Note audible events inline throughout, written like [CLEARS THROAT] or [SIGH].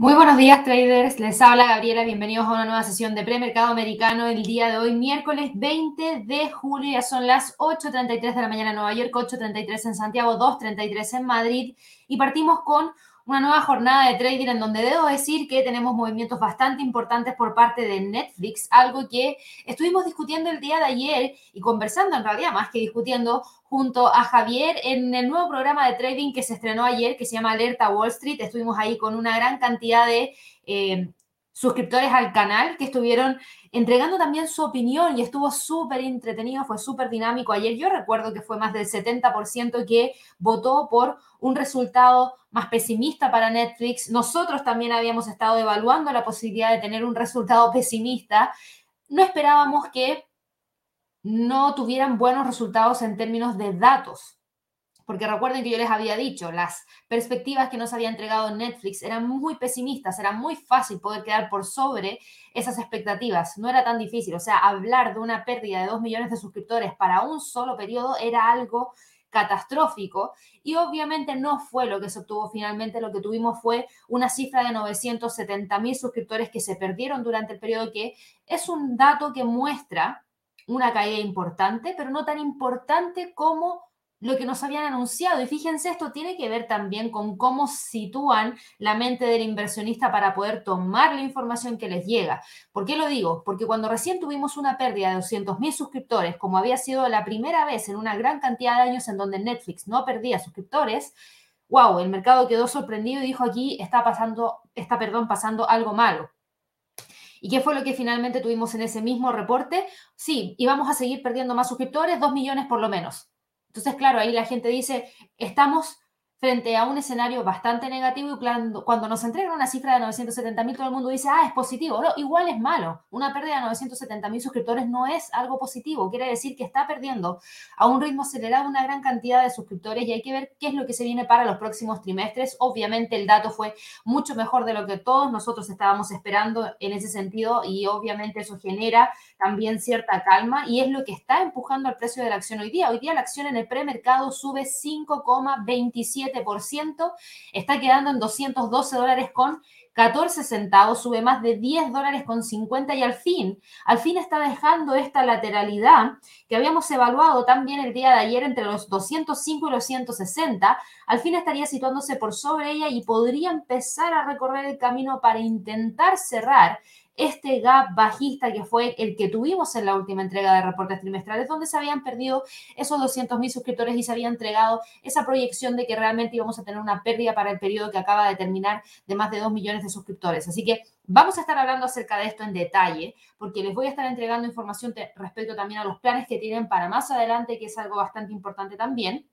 Muy buenos días traders, les habla Gabriela, bienvenidos a una nueva sesión de premercado americano el día de hoy, miércoles 20 de julio, ya son las 8.33 de la mañana en Nueva York, 8.33 en Santiago, 2.33 en Madrid. Y partimos con una nueva jornada de trading en donde debo decir que tenemos movimientos bastante importantes por parte de Netflix, algo que estuvimos discutiendo el día de ayer y conversando en realidad más que discutiendo junto a Javier en el nuevo programa de trading que se estrenó ayer que se llama Alerta Wall Street. Estuvimos ahí con una gran cantidad de eh, suscriptores al canal que estuvieron entregando también su opinión y estuvo súper entretenido, fue súper dinámico. Ayer yo recuerdo que fue más del 70% que votó por un resultado más pesimista para Netflix. Nosotros también habíamos estado evaluando la posibilidad de tener un resultado pesimista. No esperábamos que no tuvieran buenos resultados en términos de datos. Porque recuerden que yo les había dicho, las perspectivas que nos había entregado Netflix eran muy pesimistas, era muy fácil poder quedar por sobre esas expectativas, no era tan difícil. O sea, hablar de una pérdida de 2 millones de suscriptores para un solo periodo era algo catastrófico y obviamente no fue lo que se obtuvo finalmente, lo que tuvimos fue una cifra de 970 mil suscriptores que se perdieron durante el periodo que es un dato que muestra una caída importante, pero no tan importante como lo que nos habían anunciado. Y fíjense, esto tiene que ver también con cómo sitúan la mente del inversionista para poder tomar la información que les llega. ¿Por qué lo digo? Porque cuando recién tuvimos una pérdida de 200 mil suscriptores, como había sido la primera vez en una gran cantidad de años en donde Netflix no perdía suscriptores, wow, el mercado quedó sorprendido y dijo aquí está pasando, está, perdón, pasando algo malo. ¿Y qué fue lo que finalmente tuvimos en ese mismo reporte? Sí, íbamos a seguir perdiendo más suscriptores, dos millones por lo menos. Entonces, claro, ahí la gente dice, estamos frente a un escenario bastante negativo y cuando, cuando nos entregan una cifra de 970 mil, todo el mundo dice, ah, es positivo. No, igual es malo. Una pérdida de 970 mil suscriptores no es algo positivo. Quiere decir que está perdiendo a un ritmo acelerado una gran cantidad de suscriptores y hay que ver qué es lo que se viene para los próximos trimestres. Obviamente el dato fue mucho mejor de lo que todos nosotros estábamos esperando en ese sentido y obviamente eso genera también cierta calma y es lo que está empujando el precio de la acción hoy día. Hoy día la acción en el premercado sube 5,27 está quedando en 212 dólares con 14 centavos, sube más de 10 dólares con 50 y al fin, al fin está dejando esta lateralidad que habíamos evaluado también el día de ayer entre los 205 y los 160, al fin estaría situándose por sobre ella y podría empezar a recorrer el camino para intentar cerrar este gap bajista que fue el que tuvimos en la última entrega de reportes trimestrales, donde se habían perdido esos 200 mil suscriptores y se había entregado esa proyección de que realmente íbamos a tener una pérdida para el periodo que acaba de terminar de más de 2 millones de suscriptores. Así que vamos a estar hablando acerca de esto en detalle, porque les voy a estar entregando información respecto también a los planes que tienen para más adelante, que es algo bastante importante también.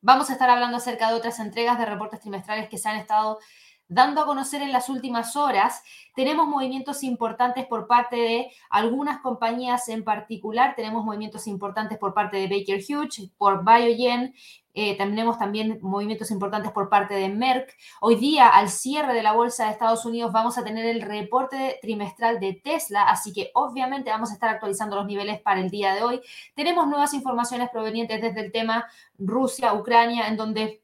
Vamos a estar hablando acerca de otras entregas de reportes trimestrales que se han estado dando a conocer en las últimas horas. Tenemos movimientos importantes por parte de algunas compañías en particular. Tenemos movimientos importantes por parte de Baker Hughes, por Biogen. Eh, tenemos también movimientos importantes por parte de Merck. Hoy día, al cierre de la bolsa de Estados Unidos, vamos a tener el reporte trimestral de Tesla, así que obviamente vamos a estar actualizando los niveles para el día de hoy. Tenemos nuevas informaciones provenientes desde el tema Rusia-Ucrania, en donde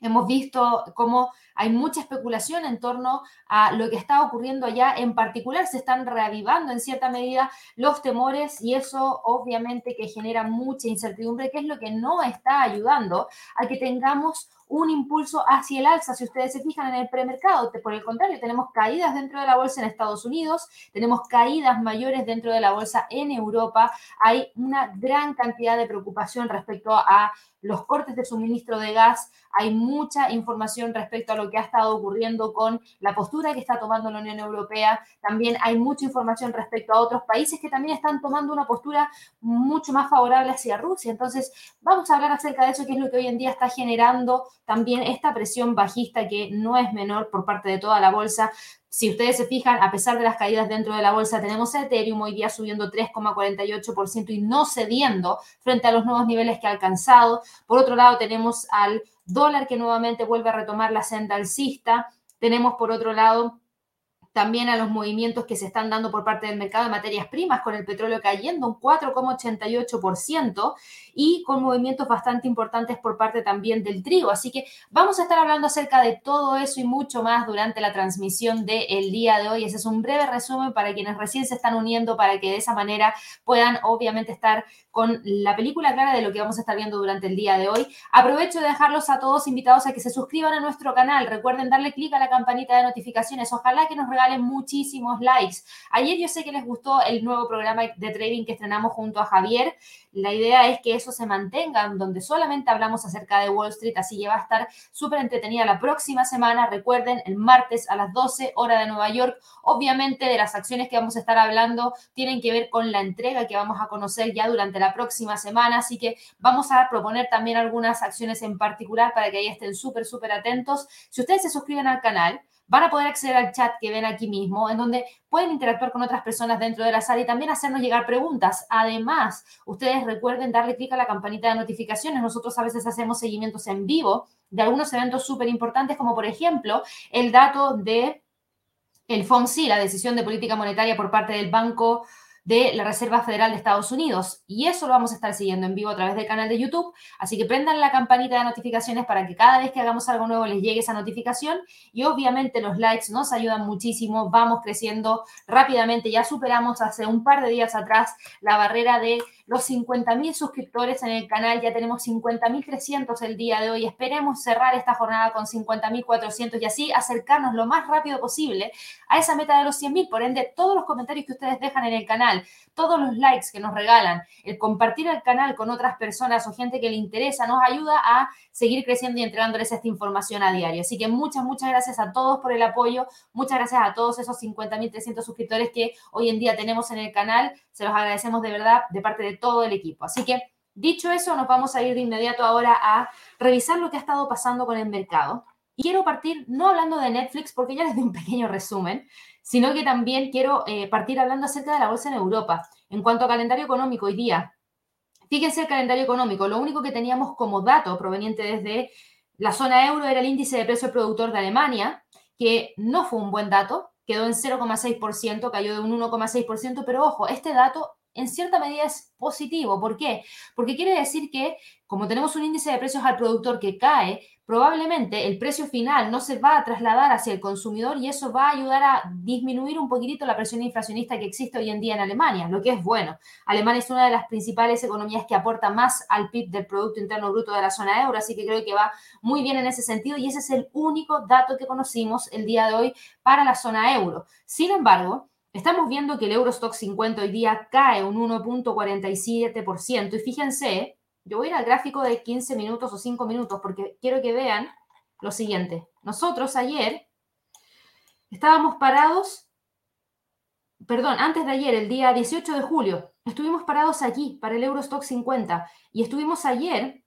hemos visto cómo hay mucha especulación en torno a lo que está ocurriendo allá. En particular, se están reavivando en cierta medida los temores y eso obviamente que genera mucha incertidumbre, que es lo que no está ayudando a que tengamos un impulso hacia el alza. Si ustedes se fijan en el premercado, por el contrario, tenemos caídas dentro de la bolsa en Estados Unidos, tenemos caídas mayores dentro de la bolsa en Europa. Hay una gran cantidad de preocupación respecto a los cortes de suministro de gas. Hay mucha información respecto a lo que ha estado ocurriendo con la postura que está tomando la Unión Europea. También hay mucha información respecto a otros países que también están tomando una postura mucho más favorable hacia Rusia. Entonces, vamos a hablar acerca de eso, que es lo que hoy en día está generando también esta presión bajista que no es menor por parte de toda la bolsa. Si ustedes se fijan, a pesar de las caídas dentro de la bolsa, tenemos a Ethereum hoy día subiendo 3,48% y no cediendo frente a los nuevos niveles que ha alcanzado. Por otro lado, tenemos al dólar que nuevamente vuelve a retomar la senda alcista. Tenemos por otro lado también a los movimientos que se están dando por parte del mercado de materias primas, con el petróleo cayendo un 4,88% y con movimientos bastante importantes por parte también del trigo. Así que vamos a estar hablando acerca de todo eso y mucho más durante la transmisión del día de hoy. Ese es un breve resumen para quienes recién se están uniendo, para que de esa manera puedan obviamente estar con la película clara de lo que vamos a estar viendo durante el día de hoy. Aprovecho de dejarlos a todos invitados a que se suscriban a nuestro canal. Recuerden darle clic a la campanita de notificaciones. Ojalá que nos regalen muchísimos likes. Ayer yo sé que les gustó el nuevo programa de trading que estrenamos junto a Javier. La idea es que eso se mantenga, donde solamente hablamos acerca de Wall Street, así que va a estar súper entretenida la próxima semana. Recuerden, el martes a las 12 hora de Nueva York. Obviamente de las acciones que vamos a estar hablando tienen que ver con la entrega que vamos a conocer ya durante la próxima semana, así que vamos a proponer también algunas acciones en particular para que ahí estén súper, súper atentos. Si ustedes se suscriben al canal, van a poder acceder al chat que ven aquí mismo, en donde pueden interactuar con otras personas dentro de la sala y también hacernos llegar preguntas. Además, ustedes recuerden darle clic a la campanita de notificaciones. Nosotros a veces hacemos seguimientos en vivo de algunos eventos súper importantes, como por ejemplo el dato de el FOMC, la decisión de política monetaria por parte del Banco de la Reserva Federal de Estados Unidos. Y eso lo vamos a estar siguiendo en vivo a través del canal de YouTube. Así que prendan la campanita de notificaciones para que cada vez que hagamos algo nuevo les llegue esa notificación. Y obviamente los likes nos ayudan muchísimo. Vamos creciendo rápidamente. Ya superamos hace un par de días atrás la barrera de los 50.000 suscriptores en el canal. Ya tenemos 50.300 el día de hoy. Esperemos cerrar esta jornada con 50.400 y así acercarnos lo más rápido posible a esa meta de los 100.000. Por ende, todos los comentarios que ustedes dejan en el canal, todos los likes que nos regalan, el compartir el canal con otras personas o gente que le interesa, nos ayuda a seguir creciendo y entregándoles esta información a diario. Así que muchas, muchas gracias a todos por el apoyo. Muchas gracias a todos esos 50.300 suscriptores que hoy en día tenemos en el canal. Se los agradecemos de verdad de parte de todo el equipo. Así que, dicho eso, nos vamos a ir de inmediato ahora a revisar lo que ha estado pasando con el mercado. Y quiero partir no hablando de Netflix, porque ya les di un pequeño resumen, sino que también quiero eh, partir hablando acerca de la bolsa en Europa. En cuanto a calendario económico, hoy día, fíjense el calendario económico, lo único que teníamos como dato proveniente desde la zona euro era el índice de precio productor de Alemania, que no fue un buen dato, quedó en 0,6%, cayó de un 1,6%, pero ojo, este dato en cierta medida es positivo. ¿Por qué? Porque quiere decir que como tenemos un índice de precios al productor que cae, probablemente el precio final no se va a trasladar hacia el consumidor y eso va a ayudar a disminuir un poquitito la presión inflacionista que existe hoy en día en Alemania, lo que es bueno. Alemania es una de las principales economías que aporta más al PIB del Producto Interno Bruto de la zona euro, así que creo que va muy bien en ese sentido y ese es el único dato que conocimos el día de hoy para la zona euro. Sin embargo, Estamos viendo que el Eurostock 50 hoy día cae un 1.47% y fíjense, yo voy a ir al gráfico de 15 minutos o 5 minutos porque quiero que vean lo siguiente. Nosotros ayer estábamos parados, perdón, antes de ayer, el día 18 de julio, estuvimos parados aquí para el Eurostock 50 y estuvimos ayer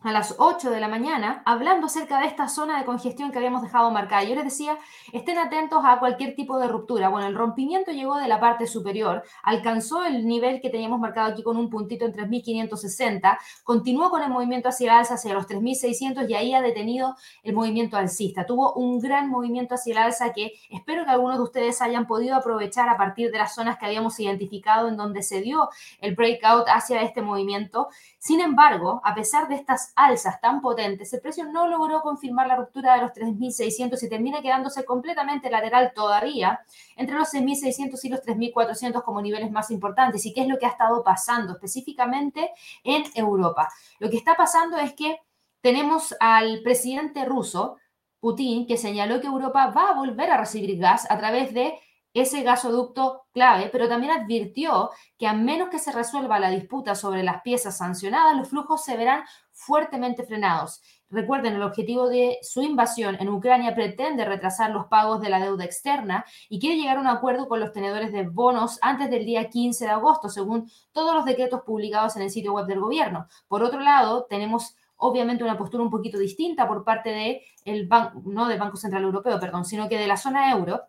a las 8 de la mañana hablando acerca de esta zona de congestión que habíamos dejado marcada. Yo les decía, estén atentos a cualquier tipo de ruptura. Bueno, el rompimiento llegó de la parte superior, alcanzó el nivel que teníamos marcado aquí con un puntito en 3.560, continuó con el movimiento hacia el alza, hacia los 3.600 y ahí ha detenido el movimiento alcista. Tuvo un gran movimiento hacia el alza que espero que algunos de ustedes hayan podido aprovechar a partir de las zonas que habíamos identificado en donde se dio el breakout hacia este movimiento. Sin embargo, a pesar de estas alzas tan potentes, el precio no logró confirmar la ruptura de los 3.600 y termina quedándose completamente lateral todavía entre los 6.600 y los 3.400 como niveles más importantes. ¿Y qué es lo que ha estado pasando específicamente en Europa? Lo que está pasando es que tenemos al presidente ruso, Putin, que señaló que Europa va a volver a recibir gas a través de ese gasoducto clave, pero también advirtió que a menos que se resuelva la disputa sobre las piezas sancionadas, los flujos se verán fuertemente frenados. Recuerden, el objetivo de su invasión en Ucrania pretende retrasar los pagos de la deuda externa y quiere llegar a un acuerdo con los tenedores de bonos antes del día 15 de agosto, según todos los decretos publicados en el sitio web del gobierno. Por otro lado, tenemos obviamente una postura un poquito distinta por parte de banco, no del Banco Central Europeo, perdón, sino que de la zona euro,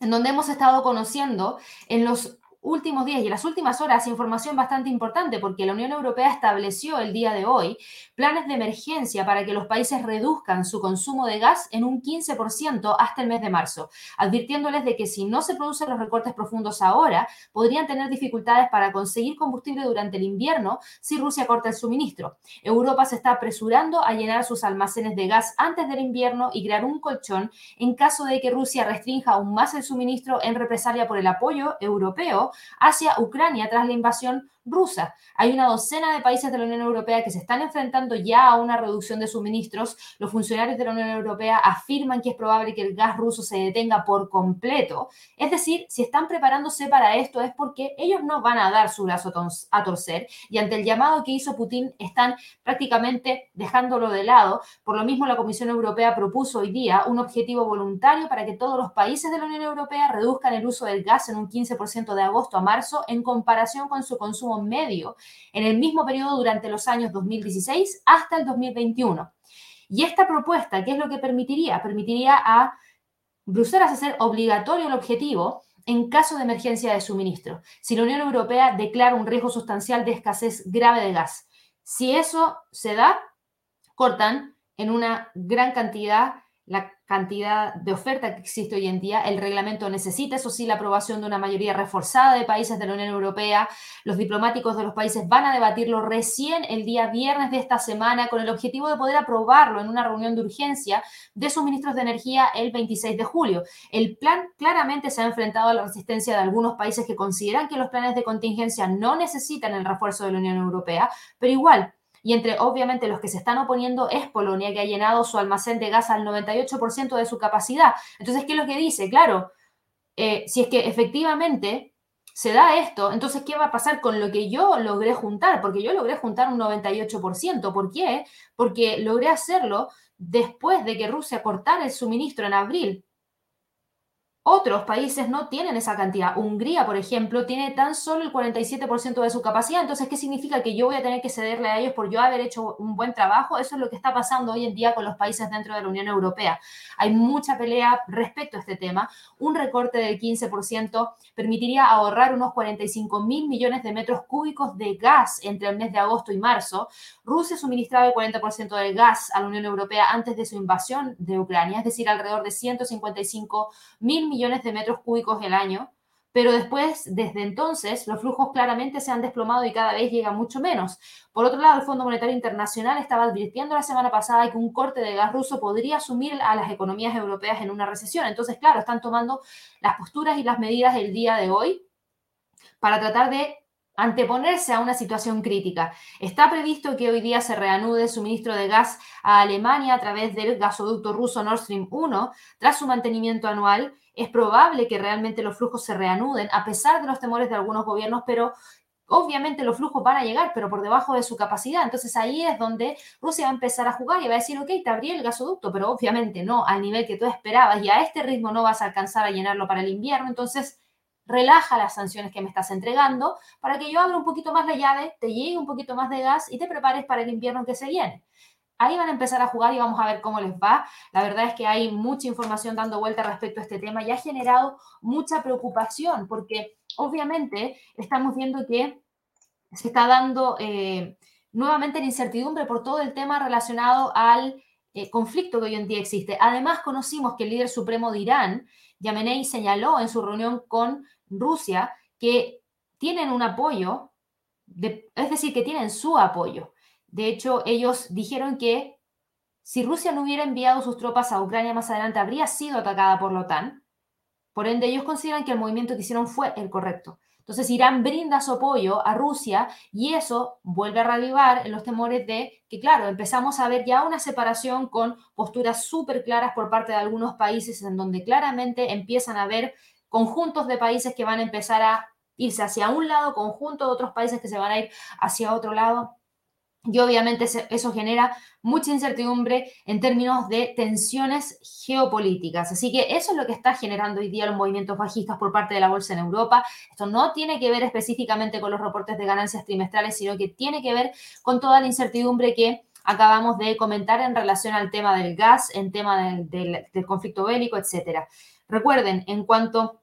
en donde hemos estado conociendo en los últimos días y las últimas horas información bastante importante porque la Unión Europea estableció el día de hoy planes de emergencia para que los países reduzcan su consumo de gas en un 15% hasta el mes de marzo, advirtiéndoles de que si no se producen los recortes profundos ahora, podrían tener dificultades para conseguir combustible durante el invierno si Rusia corta el suministro. Europa se está apresurando a llenar sus almacenes de gas antes del invierno y crear un colchón en caso de que Rusia restrinja aún más el suministro en represalia por el apoyo europeo hacia Ucrania tras la invasión rusa. Hay una docena de países de la Unión Europea que se están enfrentando ya a una reducción de suministros. Los funcionarios de la Unión Europea afirman que es probable que el gas ruso se detenga por completo. Es decir, si están preparándose para esto es porque ellos no van a dar su brazo a torcer y ante el llamado que hizo Putin están prácticamente dejándolo de lado. Por lo mismo, la Comisión Europea propuso hoy día un objetivo voluntario para que todos los países de la Unión Europea reduzcan el uso del gas en un 15% de agosto a marzo en comparación con su consumo medio en el mismo periodo durante los años 2016 hasta el 2021. Y esta propuesta, ¿qué es lo que permitiría? Permitiría a Bruselas hacer obligatorio el objetivo en caso de emergencia de suministro, si la Unión Europea declara un riesgo sustancial de escasez grave de gas. Si eso se da, cortan en una gran cantidad la cantidad de oferta que existe hoy en día. El reglamento necesita, eso sí, la aprobación de una mayoría reforzada de países de la Unión Europea. Los diplomáticos de los países van a debatirlo recién el día viernes de esta semana con el objetivo de poder aprobarlo en una reunión de urgencia de sus ministros de energía el 26 de julio. El plan claramente se ha enfrentado a la resistencia de algunos países que consideran que los planes de contingencia no necesitan el refuerzo de la Unión Europea, pero igual y entre obviamente los que se están oponiendo es Polonia, que ha llenado su almacén de gas al 98% de su capacidad. Entonces, ¿qué es lo que dice? Claro, eh, si es que efectivamente se da esto, entonces, ¿qué va a pasar con lo que yo logré juntar? Porque yo logré juntar un 98%. ¿Por qué? Porque logré hacerlo después de que Rusia cortara el suministro en abril. Otros países no tienen esa cantidad. Hungría, por ejemplo, tiene tan solo el 47% de su capacidad. Entonces, ¿qué significa que yo voy a tener que cederle a ellos por yo haber hecho un buen trabajo? Eso es lo que está pasando hoy en día con los países dentro de la Unión Europea. Hay mucha pelea respecto a este tema. Un recorte del 15% permitiría ahorrar unos 45 mil millones de metros cúbicos de gas entre el mes de agosto y marzo. Rusia suministraba el 40% del gas a la Unión Europea antes de su invasión de Ucrania, es decir, alrededor de 155 mil millones millones de metros cúbicos el año, pero después, desde entonces, los flujos claramente se han desplomado y cada vez llega mucho menos. Por otro lado, el Fondo Monetario Internacional estaba advirtiendo la semana pasada que un corte de gas ruso podría asumir a las economías europeas en una recesión. Entonces, claro, están tomando las posturas y las medidas del día de hoy para tratar de anteponerse a una situación crítica. Está previsto que hoy día se reanude el suministro de gas a Alemania a través del gasoducto ruso Nord Stream 1 tras su mantenimiento anual es probable que realmente los flujos se reanuden, a pesar de los temores de algunos gobiernos, pero obviamente los flujos van a llegar, pero por debajo de su capacidad. Entonces ahí es donde Rusia va a empezar a jugar y va a decir, ok, te abrí el gasoducto, pero obviamente no al nivel que tú esperabas y a este ritmo no vas a alcanzar a llenarlo para el invierno. Entonces relaja las sanciones que me estás entregando para que yo abra un poquito más la llave, te llegue un poquito más de gas y te prepares para el invierno que se viene ahí van a empezar a jugar y vamos a ver cómo les va. La verdad es que hay mucha información dando vuelta respecto a este tema y ha generado mucha preocupación porque obviamente estamos viendo que se está dando eh, nuevamente la incertidumbre por todo el tema relacionado al eh, conflicto que hoy en día existe. Además, conocimos que el líder supremo de Irán, Yamenei, señaló en su reunión con Rusia que tienen un apoyo, es decir, que tienen su apoyo de hecho, ellos dijeron que si Rusia no hubiera enviado sus tropas a Ucrania más adelante, habría sido atacada por la OTAN. Por ende, ellos consideran que el movimiento que hicieron fue el correcto. Entonces, Irán brinda su apoyo a Rusia y eso vuelve a reavivar en los temores de que, claro, empezamos a ver ya una separación con posturas súper claras por parte de algunos países en donde claramente empiezan a haber conjuntos de países que van a empezar a irse hacia un lado, conjunto de otros países que se van a ir hacia otro lado. Y obviamente eso genera mucha incertidumbre en términos de tensiones geopolíticas. Así que eso es lo que está generando hoy día los movimientos bajistas por parte de la bolsa en Europa. Esto no tiene que ver específicamente con los reportes de ganancias trimestrales, sino que tiene que ver con toda la incertidumbre que acabamos de comentar en relación al tema del gas, en tema del, del conflicto bélico, etc. Recuerden, en cuanto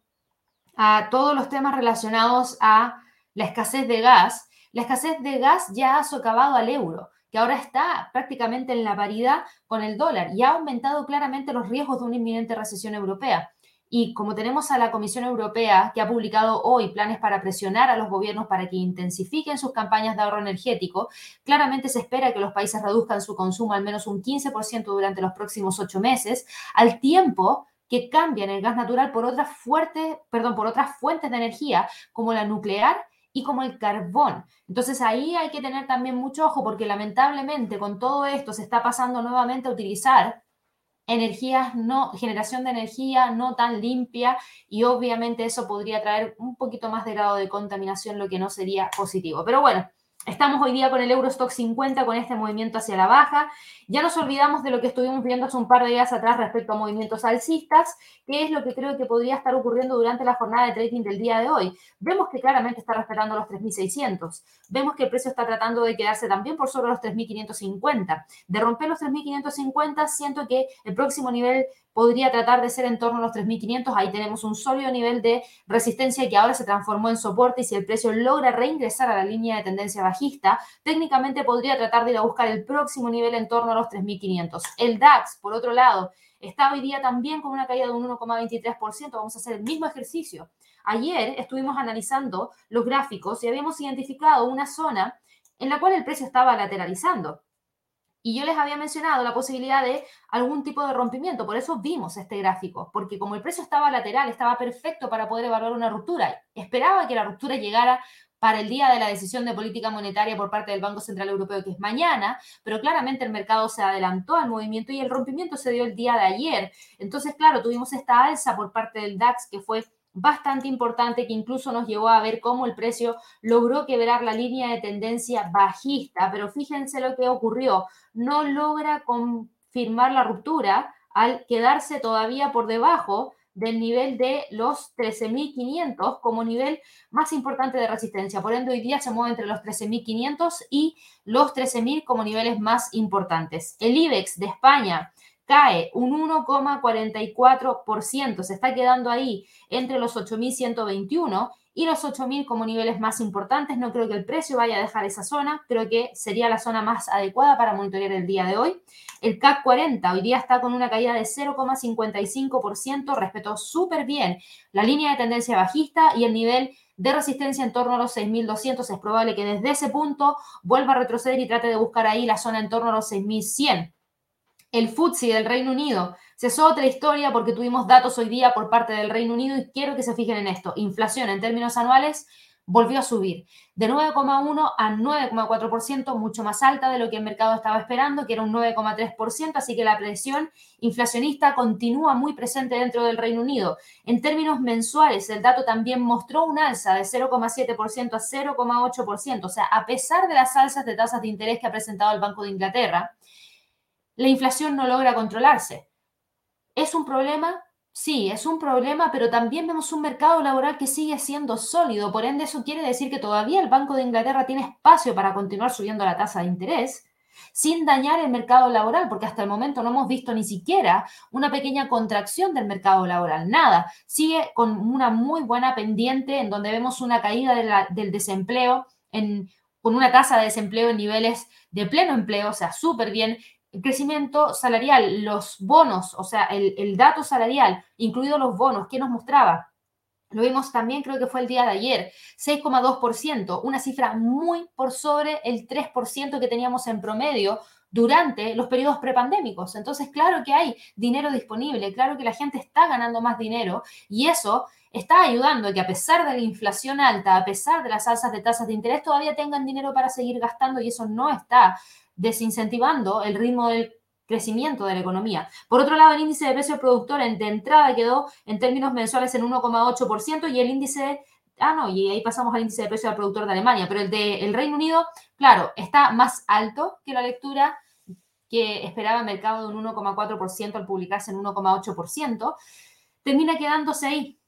a todos los temas relacionados a la escasez de gas, la escasez de gas ya ha socavado al euro, que ahora está prácticamente en la paridad con el dólar y ha aumentado claramente los riesgos de una inminente recesión europea. Y como tenemos a la Comisión Europea que ha publicado hoy planes para presionar a los gobiernos para que intensifiquen sus campañas de ahorro energético, claramente se espera que los países reduzcan su consumo al menos un 15% durante los próximos ocho meses, al tiempo que cambian el gas natural por otras fuertes, perdón, por otras fuentes de energía como la nuclear y como el carbón. Entonces ahí hay que tener también mucho ojo porque lamentablemente con todo esto se está pasando nuevamente a utilizar energías no, generación de energía no tan limpia y obviamente eso podría traer un poquito más de grado de contaminación, lo que no sería positivo. Pero bueno, Estamos hoy día con el Eurostock 50 con este movimiento hacia la baja. Ya nos olvidamos de lo que estuvimos viendo hace un par de días atrás respecto a movimientos alcistas, que es lo que creo que podría estar ocurriendo durante la jornada de trading del día de hoy. Vemos que claramente está respetando los 3.600. Vemos que el precio está tratando de quedarse también por sobre los 3.550. De romper los 3.550, siento que el próximo nivel podría tratar de ser en torno a los 3.500. Ahí tenemos un sólido nivel de resistencia que ahora se transformó en soporte y si el precio logra reingresar a la línea de tendencia bajista, técnicamente podría tratar de ir a buscar el próximo nivel en torno a los 3.500. El DAX, por otro lado, está hoy día también con una caída de un 1,23%. Vamos a hacer el mismo ejercicio. Ayer estuvimos analizando los gráficos y habíamos identificado una zona en la cual el precio estaba lateralizando. Y yo les había mencionado la posibilidad de algún tipo de rompimiento, por eso vimos este gráfico, porque como el precio estaba lateral, estaba perfecto para poder evaluar una ruptura. Esperaba que la ruptura llegara para el día de la decisión de política monetaria por parte del Banco Central Europeo, que es mañana, pero claramente el mercado se adelantó al movimiento y el rompimiento se dio el día de ayer. Entonces, claro, tuvimos esta alza por parte del DAX que fue bastante importante que incluso nos llevó a ver cómo el precio logró quebrar la línea de tendencia bajista, pero fíjense lo que ocurrió, no logra confirmar la ruptura al quedarse todavía por debajo del nivel de los 13.500 como nivel más importante de resistencia. Por ende, hoy día se mueve entre los 13.500 y los 13.000 como niveles más importantes. El IBEX de España cae un 1,44%, se está quedando ahí entre los 8.121 y los 8.000 como niveles más importantes. No creo que el precio vaya a dejar esa zona, creo que sería la zona más adecuada para monitorear el día de hoy. El CAC 40 hoy día está con una caída de 0,55%, respetó súper bien la línea de tendencia bajista y el nivel de resistencia en torno a los 6.200. Es probable que desde ese punto vuelva a retroceder y trate de buscar ahí la zona en torno a los 6.100 el FTSE del Reino Unido. es otra historia porque tuvimos datos hoy día por parte del Reino Unido y quiero que se fijen en esto. Inflación en términos anuales volvió a subir de 9,1 a 9,4%, mucho más alta de lo que el mercado estaba esperando, que era un 9,3%, así que la presión inflacionista continúa muy presente dentro del Reino Unido. En términos mensuales, el dato también mostró un alza de 0,7% a 0,8%, o sea, a pesar de las alzas de tasas de interés que ha presentado el Banco de Inglaterra, la inflación no logra controlarse. ¿Es un problema? Sí, es un problema, pero también vemos un mercado laboral que sigue siendo sólido. Por ende, eso quiere decir que todavía el Banco de Inglaterra tiene espacio para continuar subiendo la tasa de interés sin dañar el mercado laboral, porque hasta el momento no hemos visto ni siquiera una pequeña contracción del mercado laboral, nada. Sigue con una muy buena pendiente en donde vemos una caída del desempleo, con una tasa de desempleo en niveles de pleno empleo, o sea, súper bien, crecimiento salarial, los bonos, o sea, el, dato salarial, incluidos los bonos, ¿qué nos mostraba? Lo vimos también, creo que fue el día de ayer, 6,2%, una cifra muy por sobre el 3% que teníamos en promedio durante los periodos prepandémicos. Entonces, claro que hay dinero disponible, claro que la gente está ganando más dinero y eso está ayudando a que a pesar de la inflación alta, a pesar de las alzas de tasas de interés, todavía tengan dinero para seguir gastando y eso no está desincentivando el ritmo del crecimiento de la economía. Por otro lado, el índice de precio productor de entrada quedó en términos mensuales en 1,8% y el índice, ah, no, y ahí pasamos al índice de precio del productor de Alemania, pero el de el Reino Unido, claro, está más alto que la lectura que esperaba el mercado de un 1,4% al publicarse en 1,8%, termina quedándose ahí,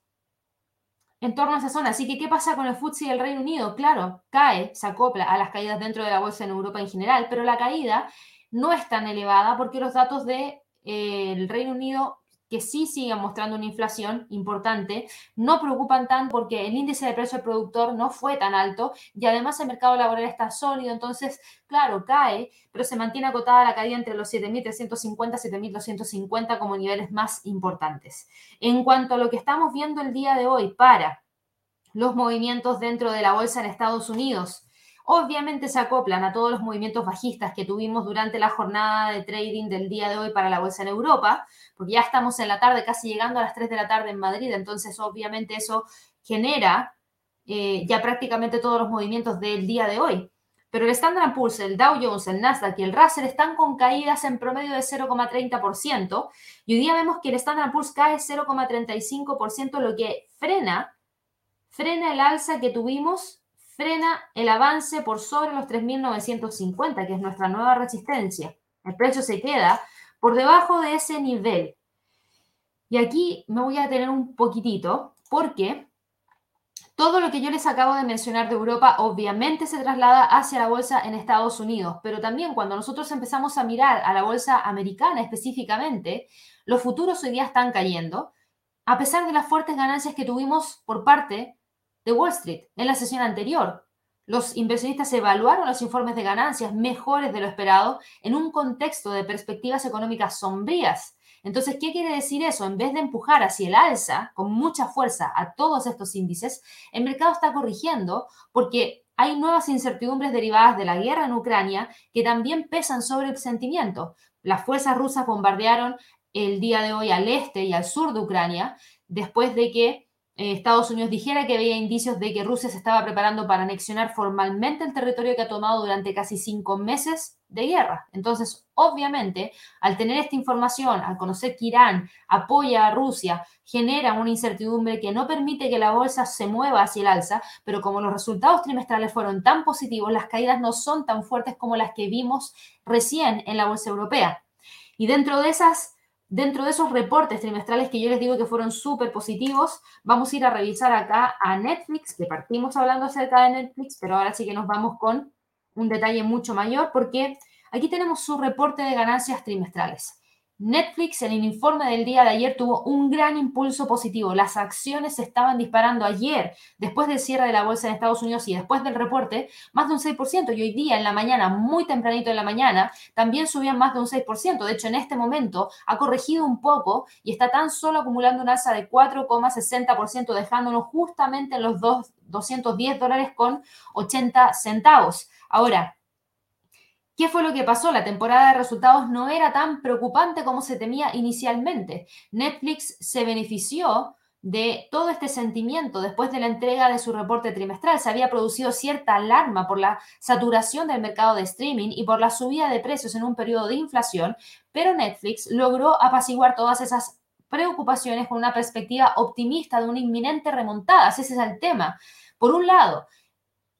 en torno a esa zona. Así que, ¿qué pasa con el FTSE del Reino Unido? Claro, cae, se acopla a las caídas dentro de la bolsa en Europa en general, pero la caída no es tan elevada porque los datos del de, eh, Reino Unido que sí siguen mostrando una inflación importante, no preocupan tanto porque el índice de precio del productor no fue tan alto y además el mercado laboral está sólido, entonces, claro, cae, pero se mantiene acotada la caída entre los 7.350 y 7.250 como niveles más importantes. En cuanto a lo que estamos viendo el día de hoy para los movimientos dentro de la bolsa en Estados Unidos, obviamente se acoplan a todos los movimientos bajistas que tuvimos durante la jornada de trading del día de hoy para la bolsa en Europa, porque ya estamos en la tarde, casi llegando a las 3 de la tarde en Madrid, entonces obviamente eso genera eh, ya prácticamente todos los movimientos del día de hoy. Pero el Standard Poor's, el Dow Jones, el Nasdaq y el Russell están con caídas en promedio de 0,30% y hoy día vemos que el Standard Poor's cae 0,35%, lo que frena, frena el alza que tuvimos frena el avance por sobre los 3.950, que es nuestra nueva resistencia. El precio se queda por debajo de ese nivel. Y aquí me voy a tener un poquitito porque todo lo que yo les acabo de mencionar de Europa obviamente se traslada hacia la bolsa en Estados Unidos, pero también cuando nosotros empezamos a mirar a la bolsa americana específicamente, los futuros hoy día están cayendo, a pesar de las fuertes ganancias que tuvimos por parte de Wall Street en la sesión anterior. Los inversionistas evaluaron los informes de ganancias mejores de lo esperado en un contexto de perspectivas económicas sombrías. Entonces, ¿qué quiere decir eso? En vez de empujar hacia el alza con mucha fuerza a todos estos índices, el mercado está corrigiendo porque hay nuevas incertidumbres derivadas de la guerra en Ucrania que también pesan sobre el sentimiento. Las fuerzas rusas bombardearon el día de hoy al este y al sur de Ucrania después de que Estados Unidos dijera que había indicios de que Rusia se estaba preparando para anexionar formalmente el territorio que ha tomado durante casi cinco meses de guerra. Entonces, obviamente, al tener esta información, al conocer que Irán apoya a Rusia, genera una incertidumbre que no permite que la bolsa se mueva hacia el alza, pero como los resultados trimestrales fueron tan positivos, las caídas no son tan fuertes como las que vimos recién en la bolsa europea. Y dentro de esas Dentro de esos reportes trimestrales que yo les digo que fueron súper positivos, vamos a ir a revisar acá a Netflix, que partimos hablando acerca de Netflix, pero ahora sí que nos vamos con un detalle mucho mayor porque aquí tenemos su reporte de ganancias trimestrales. Netflix en el informe del día de ayer tuvo un gran impulso positivo. Las acciones se estaban disparando ayer, después del cierre de la bolsa en Estados Unidos y después del reporte, más de un 6%. Y hoy día, en la mañana, muy tempranito en la mañana, también subían más de un 6%. De hecho, en este momento ha corregido un poco y está tan solo acumulando un alza de 4,60%, dejándonos justamente en los 210 dólares con 80 centavos. Ahora, ¿Qué fue lo que pasó? La temporada de resultados no era tan preocupante como se temía inicialmente. Netflix se benefició de todo este sentimiento después de la entrega de su reporte trimestral. Se había producido cierta alarma por la saturación del mercado de streaming y por la subida de precios en un periodo de inflación, pero Netflix logró apaciguar todas esas preocupaciones con una perspectiva optimista de una inminente remontada. Ese es el tema. Por un lado,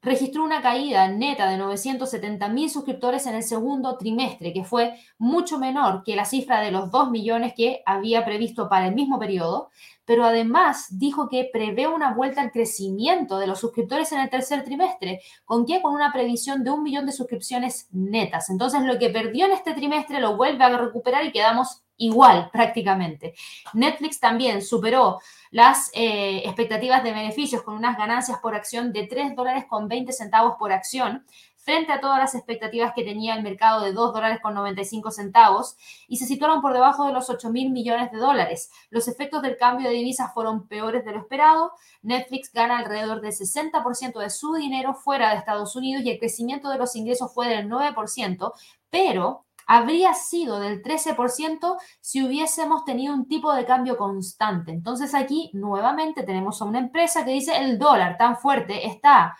registró una caída neta de 970 mil suscriptores en el segundo trimestre, que fue mucho menor que la cifra de los 2 millones que había previsto para el mismo periodo, pero además dijo que prevé una vuelta al crecimiento de los suscriptores en el tercer trimestre. ¿Con qué? Con una previsión de un millón de suscripciones netas. Entonces, lo que perdió en este trimestre lo vuelve a recuperar y quedamos igual prácticamente. Netflix también superó las eh, expectativas de beneficios con unas ganancias por acción de 3 dólares con 20 centavos por acción frente a todas las expectativas que tenía el mercado de 2 dólares con 95 centavos y se situaron por debajo de los 8 mil millones de dólares. Los efectos del cambio de divisas fueron peores de lo esperado. Netflix gana alrededor del 60% de su dinero fuera de Estados Unidos y el crecimiento de los ingresos fue del 9%, pero habría sido del 13% si hubiésemos tenido un tipo de cambio constante. Entonces aquí nuevamente tenemos a una empresa que dice el dólar tan fuerte está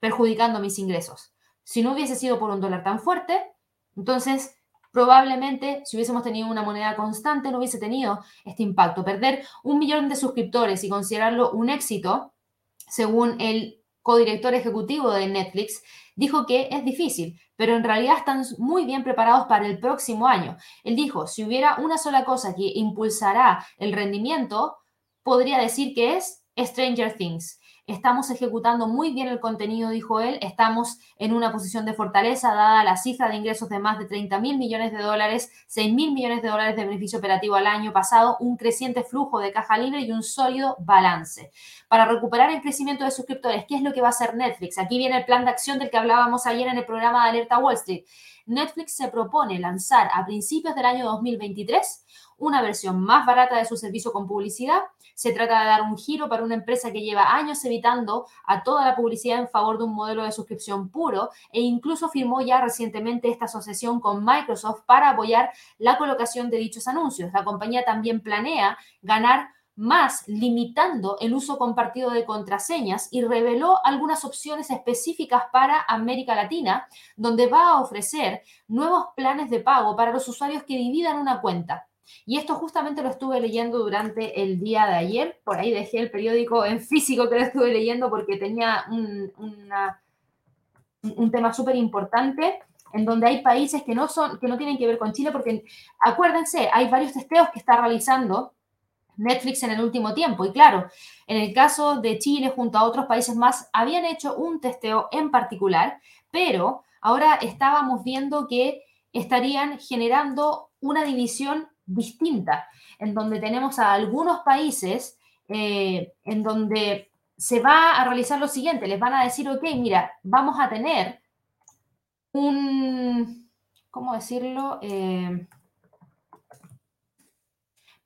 perjudicando mis ingresos. Si no hubiese sido por un dólar tan fuerte, entonces probablemente si hubiésemos tenido una moneda constante no hubiese tenido este impacto. Perder un millón de suscriptores y considerarlo un éxito, según el codirector ejecutivo de Netflix, dijo que es difícil, pero en realidad están muy bien preparados para el próximo año. Él dijo, si hubiera una sola cosa que impulsará el rendimiento, podría decir que es Stranger Things. Estamos ejecutando muy bien el contenido, dijo él, estamos en una posición de fortaleza dada la cifra de ingresos de más de 30 mil millones de dólares, 6 mil millones de dólares de beneficio operativo al año pasado, un creciente flujo de caja libre y un sólido balance. Para recuperar el crecimiento de suscriptores, ¿qué es lo que va a hacer Netflix? Aquí viene el plan de acción del que hablábamos ayer en el programa de Alerta Wall Street. Netflix se propone lanzar a principios del año 2023 una versión más barata de su servicio con publicidad. Se trata de dar un giro para una empresa que lleva años evitando a toda la publicidad en favor de un modelo de suscripción puro e incluso firmó ya recientemente esta asociación con Microsoft para apoyar la colocación de dichos anuncios. La compañía también planea ganar más limitando el uso compartido de contraseñas y reveló algunas opciones específicas para América Latina, donde va a ofrecer nuevos planes de pago para los usuarios que dividan una cuenta. Y esto justamente lo estuve leyendo durante el día de ayer. Por ahí dejé el periódico en físico que lo estuve leyendo porque tenía un, un tema súper importante en donde hay países que no, son, que no tienen que ver con Chile, porque acuérdense, hay varios testeos que está realizando Netflix en el último tiempo. Y claro, en el caso de Chile, junto a otros países más, habían hecho un testeo en particular, pero ahora estábamos viendo que estarían generando una división distinta, en donde tenemos a algunos países eh, en donde se va a realizar lo siguiente, les van a decir, ok, mira, vamos a tener un, ¿cómo decirlo? Eh,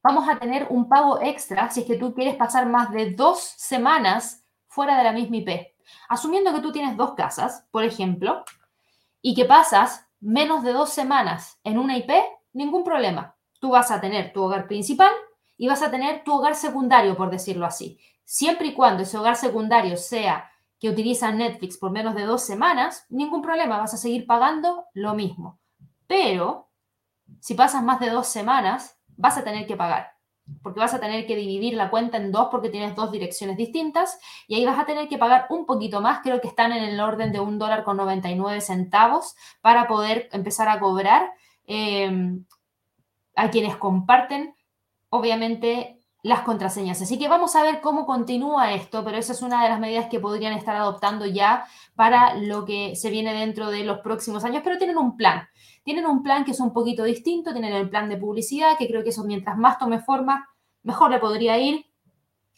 vamos a tener un pago extra si es que tú quieres pasar más de dos semanas fuera de la misma IP. Asumiendo que tú tienes dos casas, por ejemplo, y que pasas menos de dos semanas en una IP, ningún problema. Tú vas a tener tu hogar principal y vas a tener tu hogar secundario, por decirlo así. Siempre y cuando ese hogar secundario sea que utiliza Netflix por menos de dos semanas, ningún problema, vas a seguir pagando lo mismo. Pero si pasas más de dos semanas, vas a tener que pagar, porque vas a tener que dividir la cuenta en dos porque tienes dos direcciones distintas y ahí vas a tener que pagar un poquito más, creo que están en el orden de un dólar con 99 centavos para poder empezar a cobrar eh, a quienes comparten, obviamente, las contraseñas. Así que vamos a ver cómo continúa esto, pero esa es una de las medidas que podrían estar adoptando ya para lo que se viene dentro de los próximos años, pero tienen un plan. Tienen un plan que es un poquito distinto, tienen el plan de publicidad, que creo que eso mientras más tome forma, mejor le podría ir.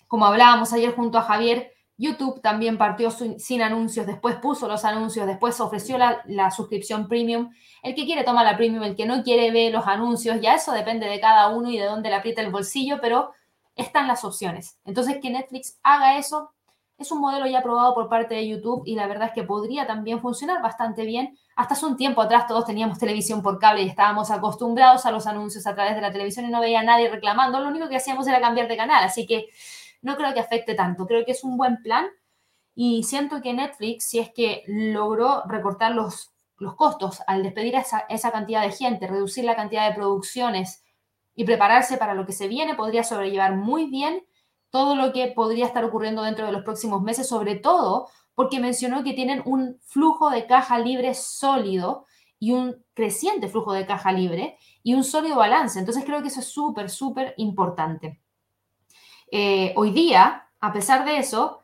Como hablábamos ayer junto a Javier, YouTube también partió sin anuncios, después puso los anuncios, después ofreció la, suscripción premium. El que quiere toma la premium, el que no quiere ve los anuncios, ya eso depende de cada uno y de dónde le aprieta el bolsillo, pero están las opciones. Entonces, que Netflix haga eso es un modelo ya probado por parte de YouTube y la verdad es que podría también funcionar bastante bien. Hasta hace un tiempo atrás todos teníamos televisión por cable y estábamos acostumbrados a los anuncios a través de la televisión y no veía a nadie reclamando. Lo único que hacíamos era cambiar de canal, así que no creo que afecte tanto. Creo que es un buen plan y siento que Netflix, si es que logró recortar los, los costos al despedir a esa, esa cantidad de gente, reducir la cantidad de producciones y prepararse para lo que se viene, podría sobrellevar muy bien todo lo que podría estar ocurriendo dentro de los próximos meses, sobre todo porque mencionó que tienen un flujo de caja libre sólido y un creciente flujo de caja libre y un sólido balance. Entonces creo que eso es súper, súper importante. Eh, hoy día, a pesar de eso,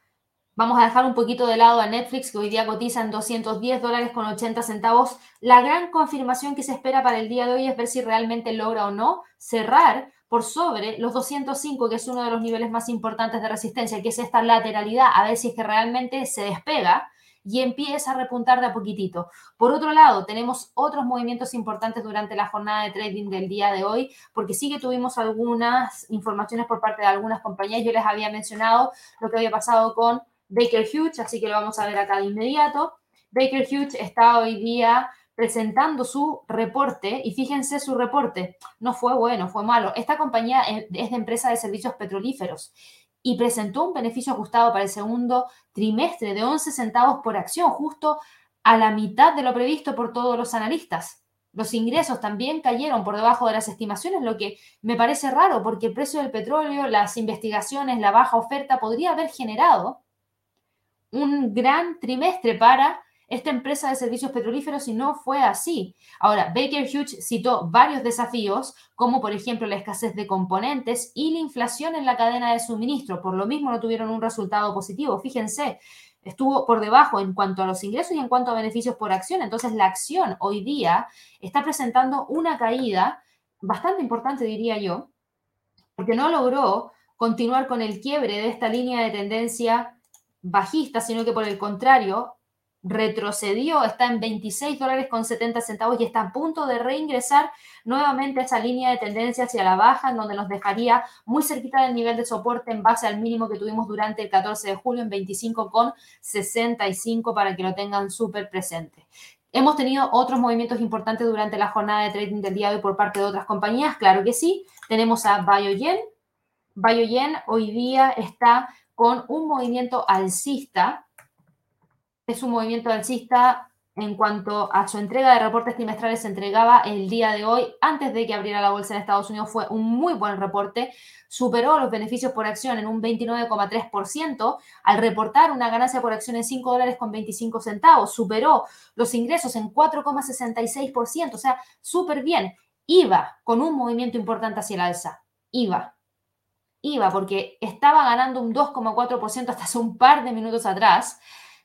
vamos a dejar un poquito de lado a Netflix, que hoy día cotiza en 210 dólares con 80 centavos. La gran confirmación que se espera para el día de hoy es ver si realmente logra o no cerrar por sobre los 205, que es uno de los niveles más importantes de resistencia, que es esta lateralidad, a ver si es que realmente se despega y empieza a repuntar de a poquitito. Por otro lado, tenemos otros movimientos importantes durante la jornada de trading del día de hoy, porque sí que tuvimos algunas informaciones por parte de algunas compañías. Yo les había mencionado lo que había pasado con Baker Hughes, así que lo vamos a ver acá de inmediato. Baker Hughes está hoy día presentando su reporte y fíjense su reporte, no fue bueno, fue malo. Esta compañía es de empresa de servicios petrolíferos y presentó un beneficio ajustado para el segundo trimestre de 11 centavos por acción, justo a la mitad de lo previsto por todos los analistas. Los ingresos también cayeron por debajo de las estimaciones, lo que me parece raro porque el precio del petróleo, las investigaciones, la baja oferta podría haber generado un gran trimestre para esta empresa de servicios petrolíferos y no fue así. Ahora, Baker Hughes citó varios desafíos, como por ejemplo la escasez de componentes y la inflación en la cadena de suministro. Por lo mismo no tuvieron un resultado positivo. Fíjense, estuvo por debajo en cuanto a los ingresos y en cuanto a beneficios por acción. Entonces, la acción hoy día está presentando una caída bastante importante, diría yo, porque no logró continuar con el quiebre de esta línea de tendencia bajista, sino que por el contrario, retrocedió, está en 26 dólares con 70 centavos y está a punto de reingresar nuevamente a esa línea de tendencia hacia la baja, en donde nos dejaría muy cerquita del nivel de soporte en base al mínimo que tuvimos durante el 14 de julio en 25 con 65 para que lo tengan súper presente. Hemos tenido otros movimientos importantes durante la jornada de trading del día de hoy por parte de otras compañías, claro que sí. Tenemos a Biogen. Biogen hoy día está con un movimiento alcista es un movimiento alcista en cuanto a su entrega de reportes trimestrales se entregaba el día de hoy, antes de que abriera la bolsa en Estados Unidos, fue un muy buen reporte, superó los beneficios por acción en un 29,3% al reportar una ganancia por acción en 5 dólares con 25 centavos, superó los ingresos en 4,66%, o sea, súper bien. Iba con un movimiento importante hacia el alza, iba, iba porque estaba ganando un 2,4% hasta hace un par de minutos atrás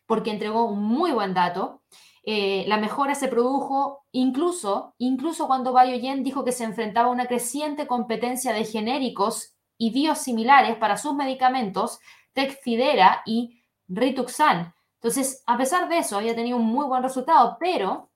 porque entregó un muy buen dato. Eh, la mejora se produjo incluso, incluso cuando Biogen dijo que se enfrentaba a una creciente competencia de genéricos y biosimilares para sus medicamentos Tecfidera y Rituxan. Entonces, a pesar de eso, había tenido un muy buen resultado, pero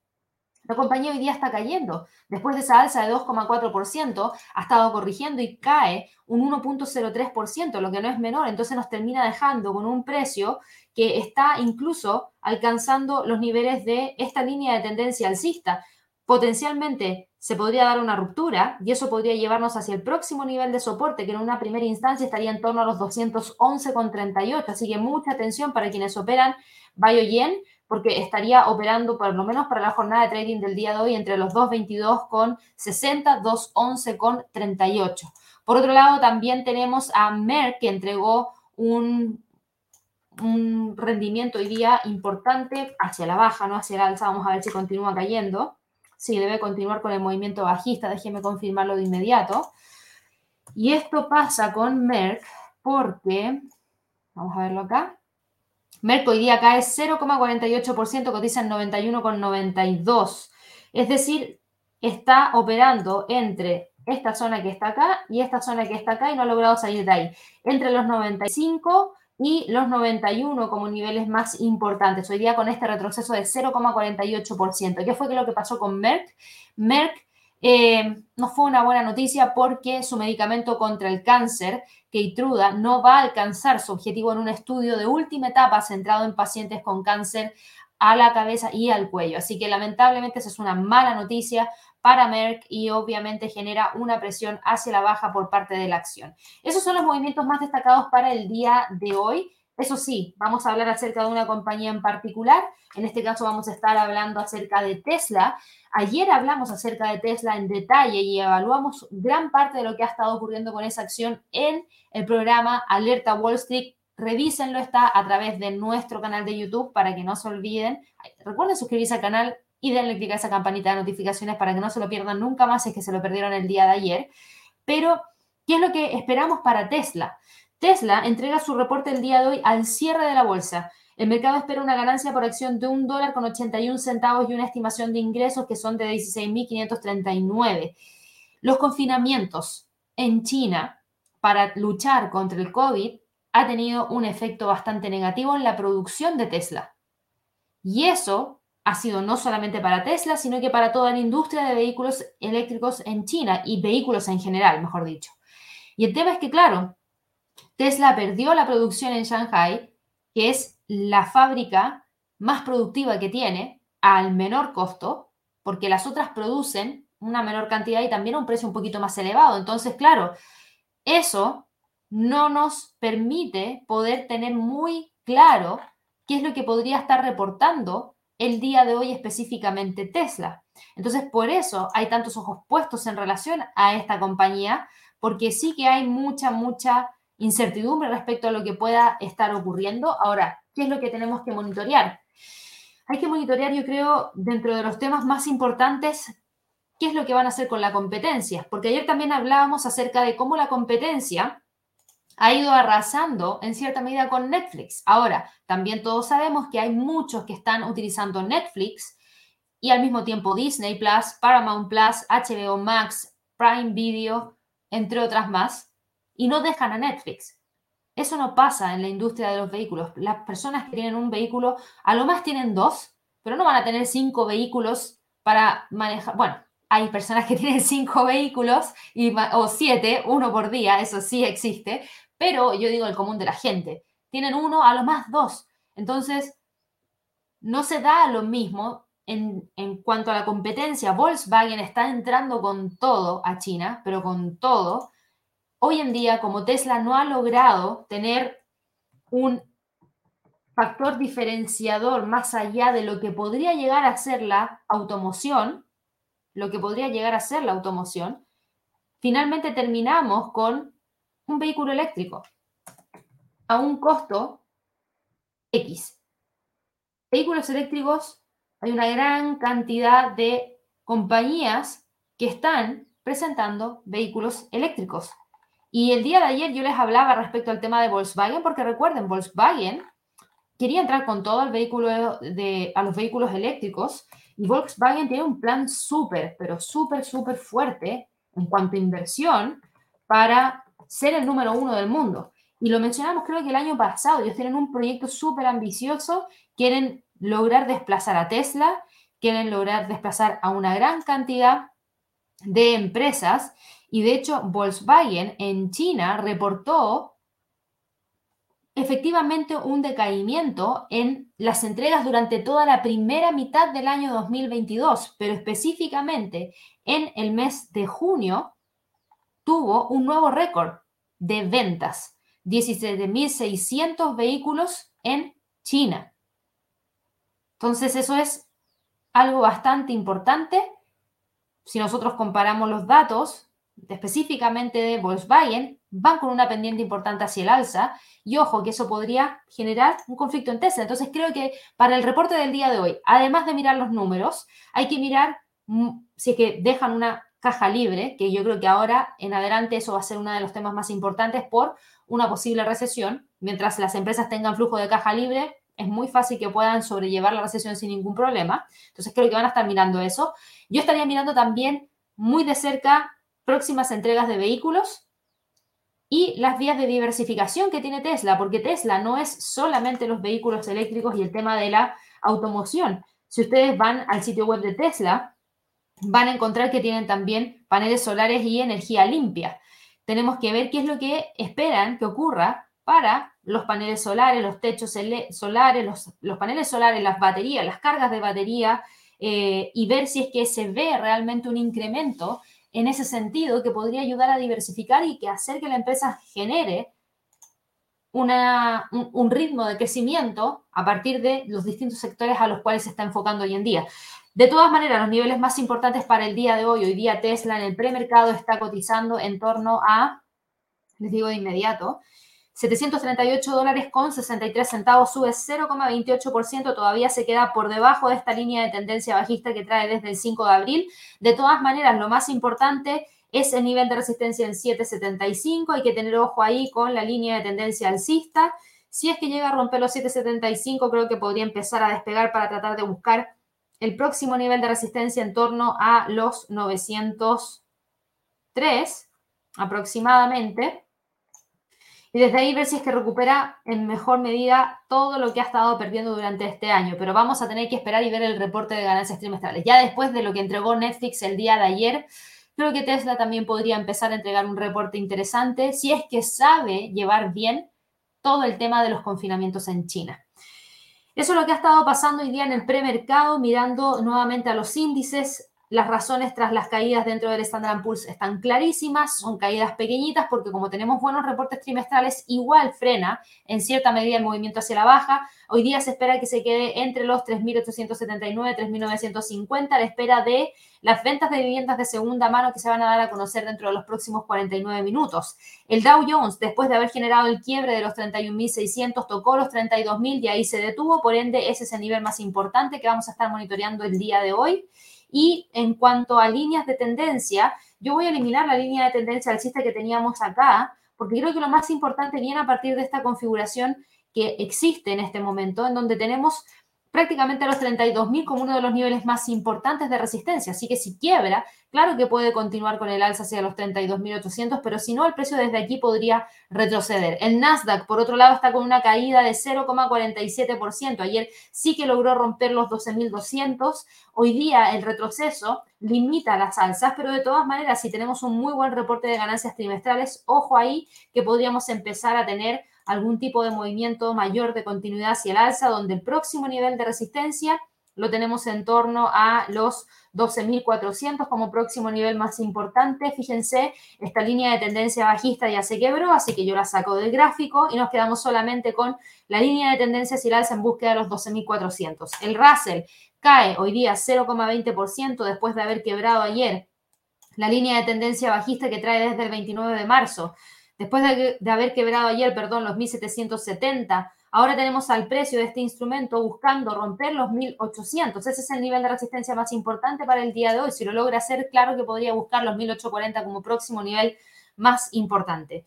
la compañía hoy día está cayendo. Después de esa alza de 2,4%, ha estado corrigiendo y cae un 1.03%, lo que no es menor. Entonces nos termina dejando con un precio que está incluso alcanzando los niveles de esta línea de tendencia alcista. Potencialmente se podría dar una ruptura y eso podría llevarnos hacia el próximo nivel de soporte, que en una primera instancia estaría en torno a los 211,38. Así que mucha atención para quienes operan Biogen porque estaría operando por lo menos para la jornada de trading del día de hoy entre los 2.22 con 60, 2.11 con 38. Por otro lado, también tenemos a Merck que entregó un, un rendimiento hoy día importante hacia la baja, no hacia el alza. Vamos a ver si continúa cayendo. Sí, debe continuar con el movimiento bajista. Déjeme confirmarlo de inmediato. Y esto pasa con Merck porque, vamos a verlo acá. Merck hoy día cae 0,48%, cotiza en 91,92. Es decir, está operando entre esta zona que está acá y esta zona que está acá y no ha logrado salir de ahí. Entre los 95 y los 91 como niveles más importantes. Hoy día con este retroceso de 0,48%. ¿Qué fue lo que pasó con Merck? Merck eh, no fue una buena noticia porque su medicamento contra el cáncer, Keytruda, no va a alcanzar su objetivo en un estudio de última etapa centrado en pacientes con cáncer a la cabeza y al cuello. Así que lamentablemente esa es una mala noticia para Merck y obviamente genera una presión hacia la baja por parte de la acción. Esos son los movimientos más destacados para el día de hoy. Eso sí, vamos a hablar acerca de una compañía en particular. En este caso vamos a estar hablando acerca de Tesla. Ayer hablamos acerca de Tesla en detalle y evaluamos gran parte de lo que ha estado ocurriendo con esa acción en el programa Alerta Wall Street. Revísenlo, está a través de nuestro canal de YouTube para que no se olviden. Recuerden suscribirse al canal, y denle clic a esa campanita de notificaciones para que no se lo pierdan nunca más es que se lo perdieron el día de ayer. Pero, ¿qué es lo que esperamos para Tesla? Tesla entrega su reporte el día de hoy al cierre de la bolsa. El mercado espera una ganancia por acción de un dólar con 81 centavos y una estimación de ingresos que son de 16.539. Los confinamientos en China para luchar contra el COVID ha tenido un efecto bastante negativo en la producción de Tesla. Y eso ha sido no solamente para Tesla, sino que para toda la industria de vehículos eléctricos en China y vehículos en general, mejor dicho. Y el tema es que, claro, Tesla perdió la producción en Shanghai, que es la fábrica más productiva que tiene, al menor costo, porque las otras producen una menor cantidad y también a un precio un poquito más elevado. Entonces, claro, eso no nos permite poder tener muy claro qué es lo que podría estar reportando el día de hoy específicamente Tesla. Entonces, por eso hay tantos ojos puestos en relación a esta compañía, porque sí que hay mucha, mucha incertidumbre respecto a lo que pueda estar ocurriendo. Ahora, ¿qué es lo que tenemos que monitorear? hay que monitorear, yo creo, dentro de los temas más importantes, qué es lo que van a hacer con la competencia. Porque ayer también hablábamos acerca de cómo la competencia ha ido arrasando en cierta medida con Netflix. Ahora, también todos sabemos que hay muchos que están utilizando Netflix y al mismo tiempo Disney Plus, Paramount Plus, HBO Max, Prime Video, entre otras más, y no dejan a Netflix. Eso no pasa en la industria de los vehículos. Las personas que tienen un vehículo, a lo más tienen dos, pero no van a tener cinco vehículos para manejar. Bueno, hay personas que [LAUGHS] tienen cinco vehículos y, o siete, uno por día, eso sí existe, pero yo digo el común de la gente. Tienen uno, a lo más dos. Entonces, no se da lo mismo en, en, cuanto a la competencia. Volkswagen está entrando con todo a China, pero con todo. Hoy en día, como Tesla no ha logrado tener un factor diferenciador más allá de lo que podría llegar a ser la automoción, lo que podría llegar a ser la automoción, finalmente terminamos con un vehículo eléctrico a un costo X. Vehículos eléctricos, hay una gran cantidad de compañías que están presentando vehículos eléctricos. Y el día de ayer yo les hablaba respecto al tema de Volkswagen, porque recuerden, Volkswagen quería entrar con todo el vehículo de, a los vehículos eléctricos y Volkswagen tiene un plan súper, pero súper, súper fuerte en cuanto a inversión para ser el número uno del mundo. Y lo mencionamos creo que el año pasado, ellos tienen un proyecto súper ambicioso, quieren lograr desplazar a Tesla, quieren lograr desplazar a una gran cantidad de empresas y de hecho Volkswagen en China reportó efectivamente un decaimiento en las entregas durante toda la primera mitad del año 2022, pero específicamente en el mes de junio tuvo un nuevo récord de ventas, 17.600 vehículos en China. Entonces eso es algo bastante importante. Si nosotros comparamos los datos específicamente de Volkswagen, van con una pendiente importante hacia el alza y ojo que eso podría generar un conflicto en Tesla. Entonces creo que para el reporte del día de hoy, además de mirar los números, hay que mirar mm, si es que dejan una caja libre, que yo creo que ahora en adelante eso va a ser uno de los temas más importantes por una posible recesión. Mientras las empresas tengan flujo de caja libre, es muy fácil que puedan sobrellevar la recesión sin ningún problema. Entonces creo que van a estar mirando eso. Yo estaría mirando también muy de cerca próximas entregas de vehículos y las vías de diversificación que tiene Tesla, porque Tesla no es solamente los vehículos eléctricos y el tema de la automoción. Si ustedes van al sitio web de Tesla, van a encontrar que tienen también paneles solares y energía limpia. Tenemos que ver qué es lo que esperan que ocurra para los paneles solares, los techos solares, los, paneles solares, las baterías, las cargas de batería, eh, y ver si es que se ve realmente un incremento en ese sentido que podría ayudar a diversificar y que hacer que la empresa genere una, un, ritmo de crecimiento a partir de los distintos sectores a los cuales se está enfocando hoy en día. De todas maneras, los niveles más importantes para el día de hoy, hoy día Tesla en el premercado está cotizando en torno a, les digo de inmediato, 738 dólares con 63 centavos, sube 0,28%, todavía se queda por debajo de esta línea de tendencia bajista que trae desde el 5 de abril. De todas maneras, lo más importante es el nivel de resistencia en 7,75, hay que tener ojo ahí con la línea de tendencia alcista. Si es que llega a romper los 7,75, creo que podría empezar a despegar para tratar de buscar el próximo nivel de resistencia en torno a los 903 aproximadamente. Y desde ahí ver si es que recupera en mejor medida todo lo que ha estado perdiendo durante este año. Pero vamos a tener que esperar y ver el reporte de ganancias trimestrales. Ya después de lo que entregó Netflix el día de ayer, creo que Tesla también podría empezar a entregar un reporte interesante si es que sabe llevar bien todo el tema de los confinamientos en China. Eso es lo que ha estado pasando hoy día en el premercado, mirando nuevamente a los índices. las razones tras las caídas dentro del Standard Poor's están clarísimas, son caídas pequeñitas porque como tenemos buenos reportes trimestrales, igual frena en cierta medida el movimiento hacia la baja. Hoy día se espera que se quede entre los 3.879 3.950 a la espera de las ventas de viviendas de segunda mano que se van a dar a conocer dentro de los próximos 49 minutos. El Dow Jones, después de haber generado el quiebre de los 31.600, tocó los 32.000 y ahí se detuvo, por ende ese es el nivel más importante que vamos a estar monitoreando el día de hoy. Y en cuanto a líneas de tendencia, yo voy a eliminar la línea de tendencia alcista que teníamos acá, porque creo que lo más importante viene a partir de esta configuración que existe en este momento, en donde tenemos prácticamente a los 32.000 como uno de los niveles más importantes de resistencia. Así que si quiebra, claro que puede continuar con el alza hacia los 32.800, pero si no, el precio desde aquí podría retroceder. El Nasdaq, por otro lado, está con una caída de 0,47%. Ayer sí que logró romper los 12.200. Hoy día el retroceso limita las alzas, pero de todas maneras, si tenemos un muy buen reporte de ganancias trimestrales, ojo ahí que podríamos empezar a tener algún tipo de movimiento mayor de continuidad hacia el alza, donde el próximo nivel de resistencia lo tenemos en torno a los 12.400 como próximo nivel más importante. Fíjense, esta línea de tendencia bajista ya se quebró, así que yo la saco del gráfico y nos quedamos solamente con la línea de tendencia hacia el alza en búsqueda de los 12.400. El Russell cae hoy día 0,20% después de haber quebrado ayer la línea de tendencia bajista que trae desde el 29 de marzo. Después de, haber quebrado ayer, perdón, los 1770, ahora tenemos al precio de este instrumento buscando romper los 1800. Ese es el nivel de resistencia más importante para el día de hoy. Si lo logra hacer, claro que podría buscar los 1840 como próximo nivel más importante.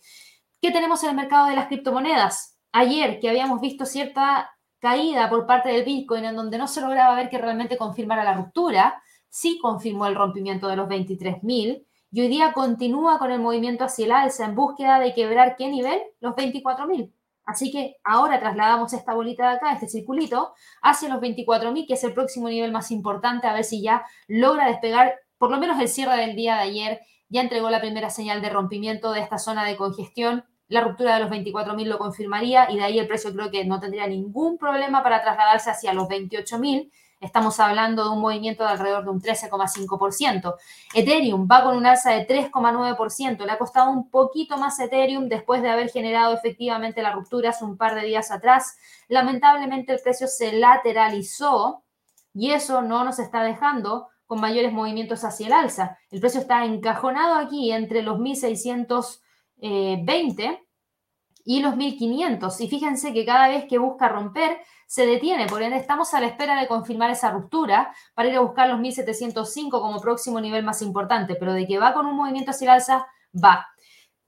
¿Qué tenemos en el mercado de las criptomonedas? Ayer que habíamos visto cierta caída por parte del Bitcoin en donde no se lograba ver que realmente confirmara la ruptura, sí confirmó el rompimiento de los 23.000 y hoy día continúa con el movimiento hacia el alza en búsqueda de quebrar qué nivel? Los 24.000. Así que ahora trasladamos esta bolita de acá, este circulito, hacia los 24.000, que es el próximo nivel más importante, a ver si ya logra despegar, por lo menos el cierre del día de ayer, ya entregó la primera señal de rompimiento de esta zona de congestión. La ruptura de los 24.000 lo confirmaría y de ahí el precio creo que no tendría ningún problema para trasladarse hacia los 28.000 Estamos hablando de un movimiento de alrededor de un 13,5%. Ethereum va con un alza de 3,9%. Le ha costado un poquito más Ethereum después de haber generado efectivamente la ruptura hace un par de días atrás. Lamentablemente el precio se lateralizó y eso no nos está dejando con mayores movimientos hacia el alza. El precio está encajonado aquí entre los 1620 y los 1500. Y fíjense que cada vez que busca romper, se detiene. Por ende, estamos a la espera de confirmar esa ruptura para ir a buscar los 1705 como próximo nivel más importante. Pero de que va con un movimiento hacia el alza, va.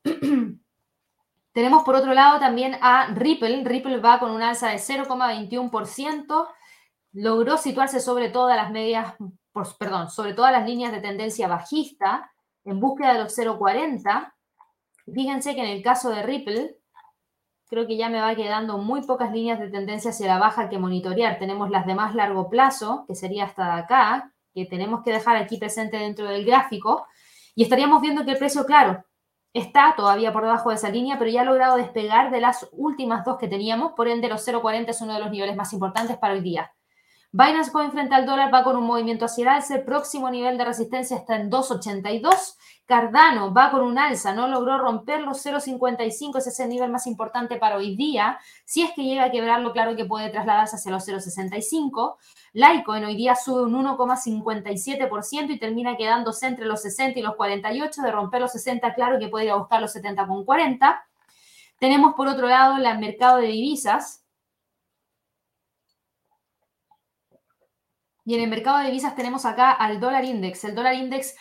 [CLEARS THROAT] Tenemos por otro lado también a Ripple. Ripple va con un alza de 0,21%. Logró situarse sobre todas las medias, perdón, sobre todas las líneas de tendencia bajista en búsqueda de los 0,40. Fíjense que en el caso de Ripple, creo que ya me va quedando muy pocas líneas de tendencia hacia la baja que monitorear. Tenemos las de más largo plazo, que sería hasta acá, que tenemos que dejar aquí presente dentro del gráfico, y estaríamos viendo que el precio, claro, está todavía por debajo de esa línea, pero ya ha logrado despegar de las últimas dos que teníamos, por ende los 0,40 es uno de los niveles más importantes para hoy día. Binance Coin frente al dólar va con un movimiento hacia el alza, el próximo nivel de resistencia está en 2,82 Cardano va con un alza, no logró romper los 0,55, ese es el nivel más importante para hoy día. Si es que llega a quebrarlo, claro que puede trasladarse hacia los 0,65. Litecoin hoy día sube un 1,57% y termina quedándose entre los 60 y los 48. De romper los 60, claro que puede ir a buscar los 70,40. Tenemos por otro lado el mercado de divisas. Y en el mercado de divisas tenemos acá al dólar index. El dólar index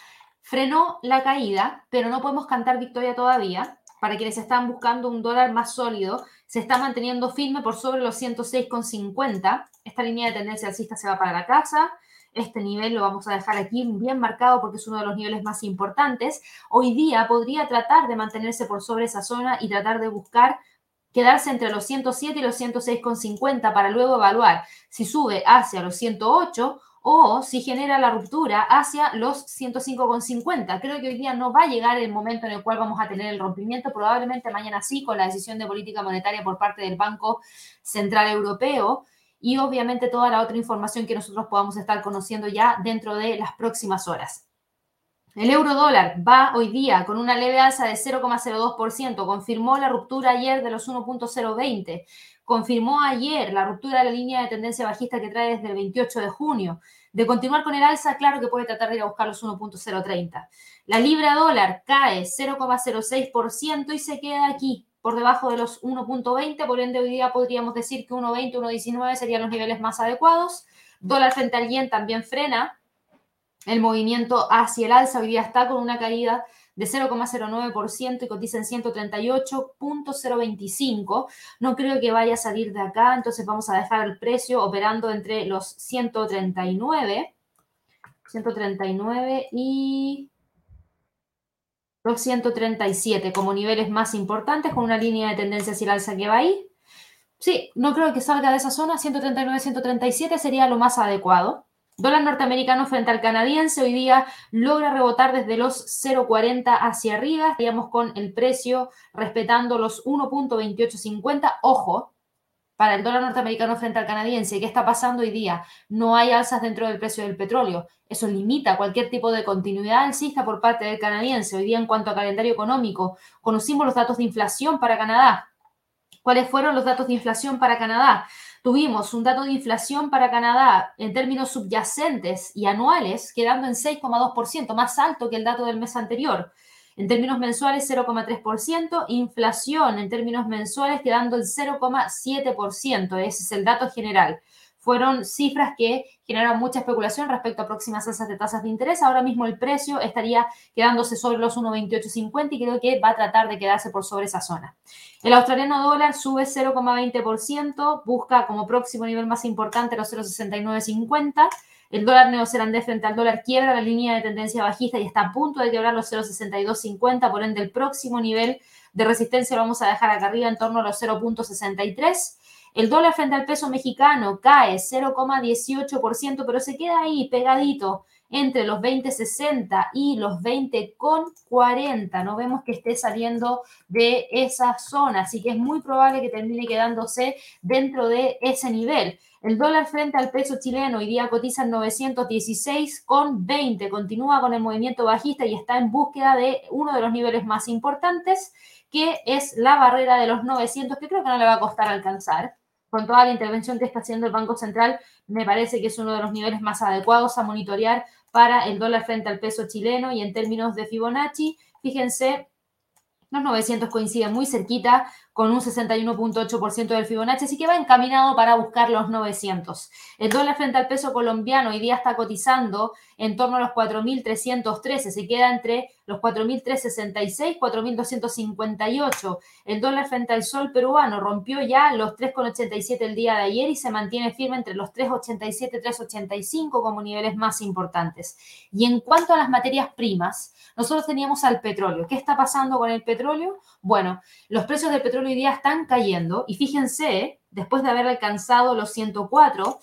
frenó la caída, pero no podemos cantar victoria todavía. Para quienes están buscando un dólar más sólido, se está manteniendo firme por sobre los 106,50. Esta línea de tendencia alcista se va para la casa. Este nivel lo vamos a dejar aquí bien marcado porque es uno de los niveles más importantes. Hoy día podría tratar de mantenerse por sobre esa zona y tratar de buscar quedarse entre los 107 y los 106,50 para luego evaluar si sube hacia los 108 o si genera la ruptura hacia los 105,50. Creo que hoy día no va a llegar el momento en el cual vamos a tener el rompimiento, probablemente mañana sí, con la decisión de política monetaria por parte del Banco Central Europeo. y obviamente toda la otra información que nosotros podamos estar conociendo ya dentro de las próximas horas. El euro dólar va hoy día con una leve alza de 0,02%, confirmó la ruptura ayer de los 1.020, confirmó ayer la ruptura de la línea de tendencia bajista que trae desde el 28 de junio. De continuar con el alza, claro que puede tratar de ir a buscar los 1.030. La libra dólar cae 0,06% y se queda aquí por debajo de los 1.20, por ende hoy día podríamos decir que 1.20, 1.19 serían los niveles más adecuados. Dólar frente al yen también frena, el movimiento hacia el alza hoy día está con una caída de 0,09% y cotiza en 138.025. No creo que vaya a salir de acá, entonces vamos a dejar el precio operando entre los 139, 139 y los 137 como niveles más importantes con una línea de tendencia hacia el alza que va ahí. Sí, no creo que salga de esa zona, 139, 137 sería lo más adecuado. Dólar norteamericano frente al canadiense hoy día logra rebotar desde los 0,40 hacia arriba, digamos con el precio respetando los 1.2850. Ojo, para el dólar norteamericano frente al canadiense, ¿qué está pasando hoy día? No hay alzas dentro del precio del petróleo. Eso limita cualquier tipo de continuidad alcista por parte del canadiense. Hoy día, en cuanto a calendario económico, conocimos los datos de inflación para Canadá. ¿Cuáles fueron los datos de inflación para Canadá? Tuvimos un dato de inflación para Canadá en términos subyacentes y anuales quedando en 6,2%, más alto que el dato del mes anterior. En términos mensuales, 0,3%. Inflación en términos mensuales quedando en 0,7%. Ese es el dato general fueron cifras que generaron mucha especulación respecto a próximas alzas de tasas de interés. Ahora mismo el precio estaría quedándose sobre los 1,2850 y creo que va a tratar de quedarse por sobre esa zona. El australiano dólar sube 0,20%, busca como próximo nivel más importante los 0,6950. El dólar neozelandés frente al dólar quiebra la línea de tendencia bajista y está a punto de quebrar los 0,6250, por ende el próximo nivel de resistencia lo vamos a dejar acá arriba en torno a los 0,63. El dólar frente al peso mexicano cae 0,18%, pero se queda ahí pegadito entre los 20,60 y los 20,40. No vemos que esté saliendo de esa zona, así que es muy probable que termine quedándose dentro de ese nivel. El dólar frente al peso chileno hoy día cotiza en 916,20. Continúa con el movimiento bajista y está en búsqueda de uno de los niveles más importantes que es la barrera de los 900, que creo que no le va a costar alcanzar. Con toda la intervención que está haciendo el Banco Central, me parece que es uno de los niveles más adecuados a monitorear para el dólar frente al peso chileno y en términos de Fibonacci, fíjense, los 900 coinciden muy cerquita con un 61.8% del Fibonacci, así que va encaminado para buscar los 900. El dólar frente al peso colombiano hoy día está cotizando en torno a los 4.313, se queda entre los 4.366, 4.258. El dólar frente al sol peruano rompió ya los 3,87 el día de ayer y se mantiene firme entre los 3,87, 3,85 como niveles más importantes. Y en cuanto a las materias primas, nosotros teníamos al petróleo. ¿Qué está pasando con el petróleo? Bueno, los precios del petróleo hoy día están cayendo y fíjense, después de haber alcanzado los 104,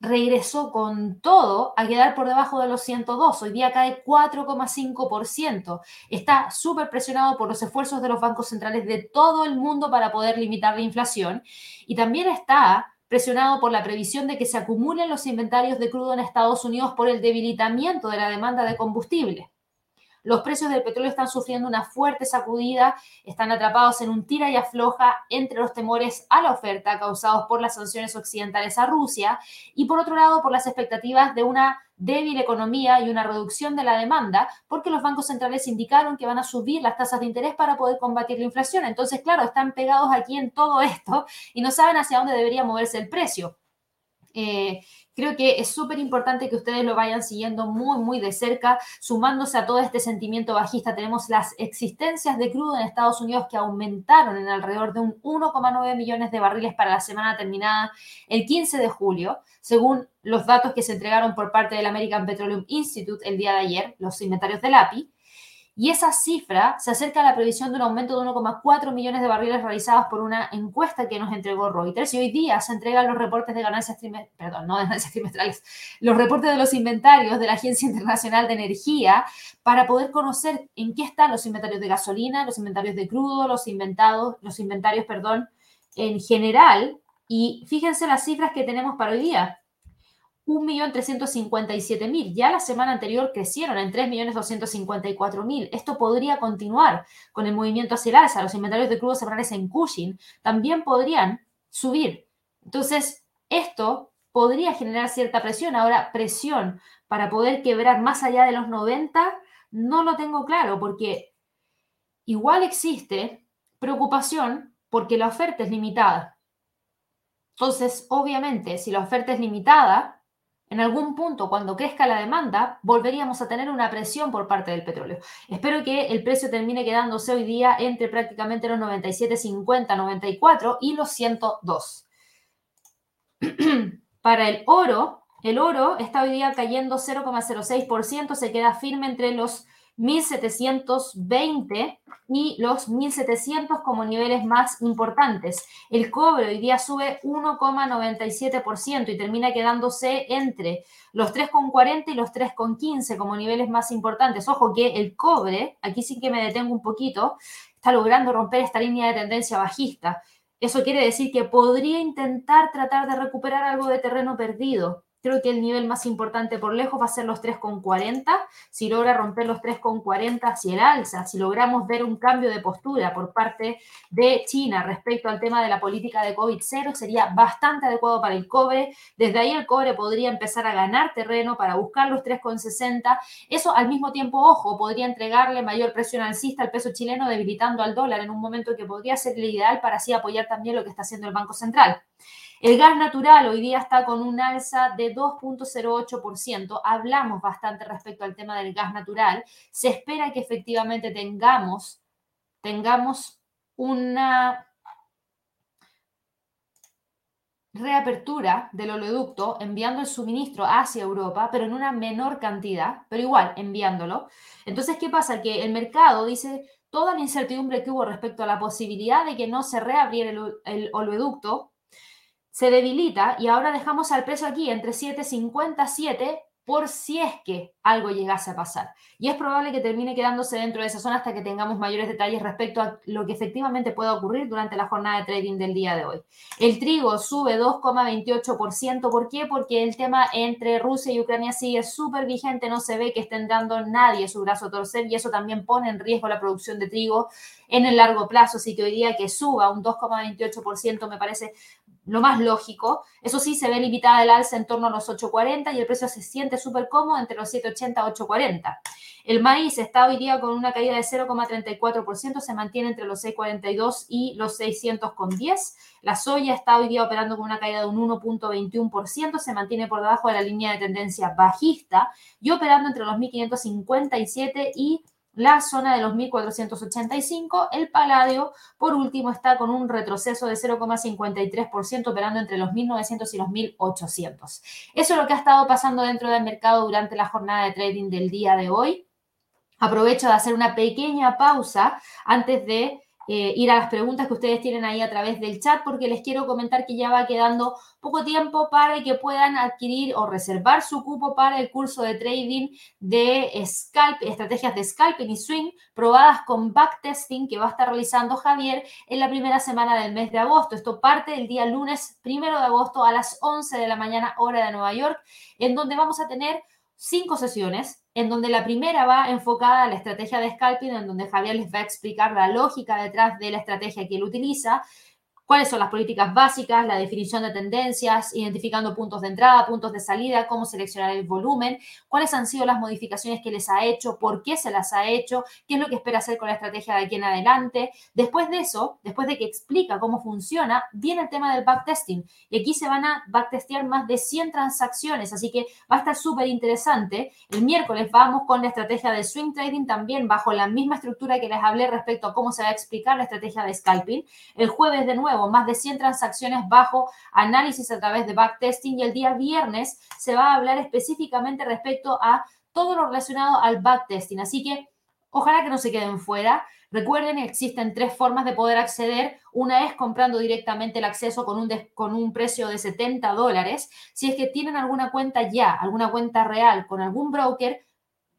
regresó con todo a quedar por debajo de los 102. Hoy día cae 4,5%. Está súper presionado por los esfuerzos de los bancos centrales de todo el mundo para poder limitar la inflación y también está presionado por la previsión de que se acumulen los inventarios de crudo en Estados Unidos por el debilitamiento de la demanda de combustible. Los precios del petróleo están sufriendo una fuerte sacudida, están atrapados en un tira y afloja entre los temores a la oferta causados por las sanciones occidentales a Rusia y por otro lado por las expectativas de una débil economía y una reducción de la demanda, porque los bancos centrales indicaron que van a subir las tasas de interés para poder combatir la inflación. Entonces, claro, están pegados aquí en todo esto y no saben hacia dónde debería moverse el precio. Eh, Creo que es súper importante que ustedes lo vayan siguiendo muy, muy de cerca, sumándose a todo este sentimiento bajista. Tenemos las existencias de crudo en Estados Unidos que aumentaron en alrededor de un 1,9 millones de barriles para la semana terminada el 15 de julio, según los datos que se entregaron por parte del American Petroleum Institute el día de ayer, los inventarios del API. Y esa cifra se acerca a la previsión de un aumento de 1,4 millones de barriles realizados por una encuesta que nos entregó Reuters. Y hoy día se entregan los reportes de ganancias trimestrales, perdón, no de ganancias trimestrales, los reportes de los inventarios de la Agencia Internacional de Energía para poder conocer en qué están los inventarios de gasolina, los inventarios de crudo, los inventados, los inventarios, perdón, en general Y fíjense las cifras que tenemos para hoy día. 1.357.000. Ya la semana anterior crecieron en 3.254.000. Esto podría continuar con el movimiento hacia el alza. Los inventarios de crudo semanales en Cushing también podrían subir. Entonces, esto podría generar cierta presión. Ahora, presión para poder quebrar más allá de los 90, no lo tengo claro, porque igual existe preocupación porque la oferta es limitada. Entonces, obviamente, si la oferta es limitada, en algún punto, cuando crezca la demanda, volveríamos a tener una presión por parte del petróleo. Espero que el precio termine quedándose hoy día entre prácticamente los 97.50, 94 y los 102. [CLEARS THROAT] Para el oro, el oro está hoy día cayendo 0,06%, se queda firme entre los 1720 y los 1700 como niveles más importantes. El cobre hoy día sube 1,97% y termina quedándose entre los 3,40 y los 3,15 como niveles más importantes. Ojo que el cobre, aquí sí que me detengo un poquito, está logrando romper esta línea de tendencia bajista. Eso quiere decir que podría intentar tratar de recuperar algo de terreno perdido. Creo que el nivel más importante por lejos va a ser los 3,40. Si logra romper los 3,40 hacia el alza, si logramos ver un cambio de postura por parte de China respecto al tema de la política de COVID-0, sería bastante adecuado para el cobre. Desde ahí el cobre podría empezar a ganar terreno para buscar los 3,60. Eso al mismo tiempo, ojo, podría entregarle mayor presión alcista al peso chileno, debilitando al dólar en un momento que podría ser el ideal para así apoyar también lo que está haciendo el Banco Central. El gas natural hoy día está con un alza de 2.08%. Hablamos bastante respecto al tema del gas natural. Se espera que efectivamente tengamos, tengamos una reapertura del oleoducto enviando el suministro hacia Europa, pero en una menor cantidad, pero igual enviándolo. Entonces, ¿qué pasa? Que el mercado dice toda la incertidumbre que hubo respecto a la posibilidad de que no se reabriera el, el oleoducto se debilita y ahora dejamos al precio aquí entre 7.57 por si es que algo llegase a pasar. Y es probable que termine quedándose dentro de esa zona hasta que tengamos mayores detalles respecto a lo que efectivamente pueda ocurrir durante la jornada de trading del día de hoy. El trigo sube 2,28%. ¿Por qué? Porque el tema entre Rusia y Ucrania sigue súper vigente. No se ve que estén dando nadie su brazo a torcer y eso también pone en riesgo la producción de trigo en el largo plazo. Así que hoy día que suba un 2,28% me parece lo más lógico. Eso sí, se ve limitada el alza en torno a los 8.40 y el precio se siente súper cómodo entre los 7.80 y 8.40. El maíz está hoy día con una caída de 0,34%, se mantiene entre los 6,42 y los 600,10. La soya está hoy día operando con una caída de un 1,21%, se mantiene por debajo de la línea de tendencia bajista y operando entre los 1.557 y la zona de los 1485. El paladio, por último, está con un retroceso de 0,53%, operando entre los 1900 y los 1800. Eso es lo que ha estado pasando dentro del mercado durante la jornada de trading del día de hoy. Aprovecho de hacer una pequeña pausa antes de eh, ir a las preguntas que ustedes tienen ahí a través del chat, porque les quiero comentar que ya va quedando poco tiempo para que puedan adquirir o reservar su cupo para el curso de trading de scalp, estrategias de scalping y swing probadas con backtesting que va a estar realizando Javier en la primera semana del mes de agosto. Esto parte el día lunes primero de agosto a las 11 de la mañana, hora de Nueva York, en donde vamos a tener cinco sesiones en donde la primera va enfocada a la estrategia de scalping, en donde Javier les va a explicar la lógica detrás de la estrategia que él utiliza cuáles son las políticas básicas, la definición de tendencias, identificando puntos de entrada, puntos de salida, cómo seleccionar el volumen, cuáles han sido las modificaciones que les ha hecho, por qué se las ha hecho, qué es lo que espera hacer con la estrategia de aquí en adelante. Después de eso, después de que explica cómo funciona, viene el tema del backtesting. Y aquí se van a backtestear más de 100 transacciones, así que va a estar súper interesante. El miércoles vamos con la estrategia de swing trading también bajo la misma estructura que les hablé respecto a cómo se va a explicar la estrategia de scalping. El jueves de nuevo más de 100 transacciones bajo análisis a través de backtesting y el día viernes se va a hablar específicamente respecto a todo lo relacionado al backtesting. Así que ojalá que no se queden fuera. Recuerden, existen tres formas de poder acceder. Una es comprando directamente el acceso con un, con un precio de 70 dólares. Si es que tienen alguna cuenta ya, alguna cuenta real con algún broker,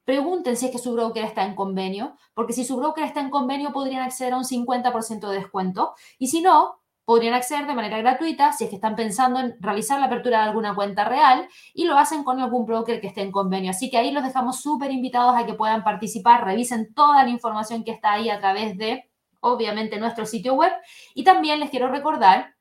pregunten si es que su broker está en convenio, porque si su broker está en convenio podrían acceder a un 50% de descuento. Y si no, podrían acceder de manera gratuita si es que están pensando en realizar la apertura de alguna cuenta real y lo hacen con algún broker que esté en convenio. Así que ahí los dejamos súper invitados a que puedan participar, revisen toda la información que está ahí a través de, obviamente, nuestro sitio web. Y también les quiero recordar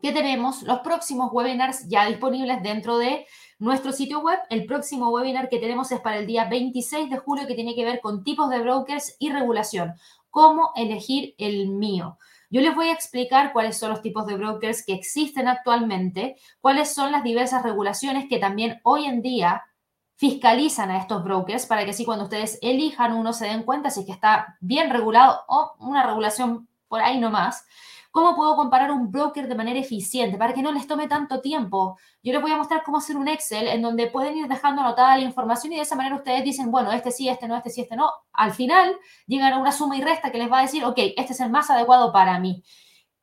que tenemos los próximos webinars ya disponibles dentro de nuestro sitio web. El próximo webinar que tenemos es para el día 26 de julio que tiene que ver con tipos de brokers y regulación. Cómo elegir el mío. Yo les voy a explicar cuáles son los tipos de brokers que existen actualmente, cuáles son las diversas regulaciones que también hoy en día fiscalizan a estos brokers para que así cuando ustedes elijan uno se den cuenta si es que está bien regulado o una regulación por ahí nomás. ¿Cómo puedo comparar un broker de manera eficiente para que no les tome tanto tiempo? Yo les voy a mostrar cómo hacer un Excel en donde pueden ir dejando anotada la información y de esa manera ustedes dicen, bueno, este sí, este no, este sí, este no. Al final llegan a una suma y resta que les va a decir, ok, este es el más adecuado para mí.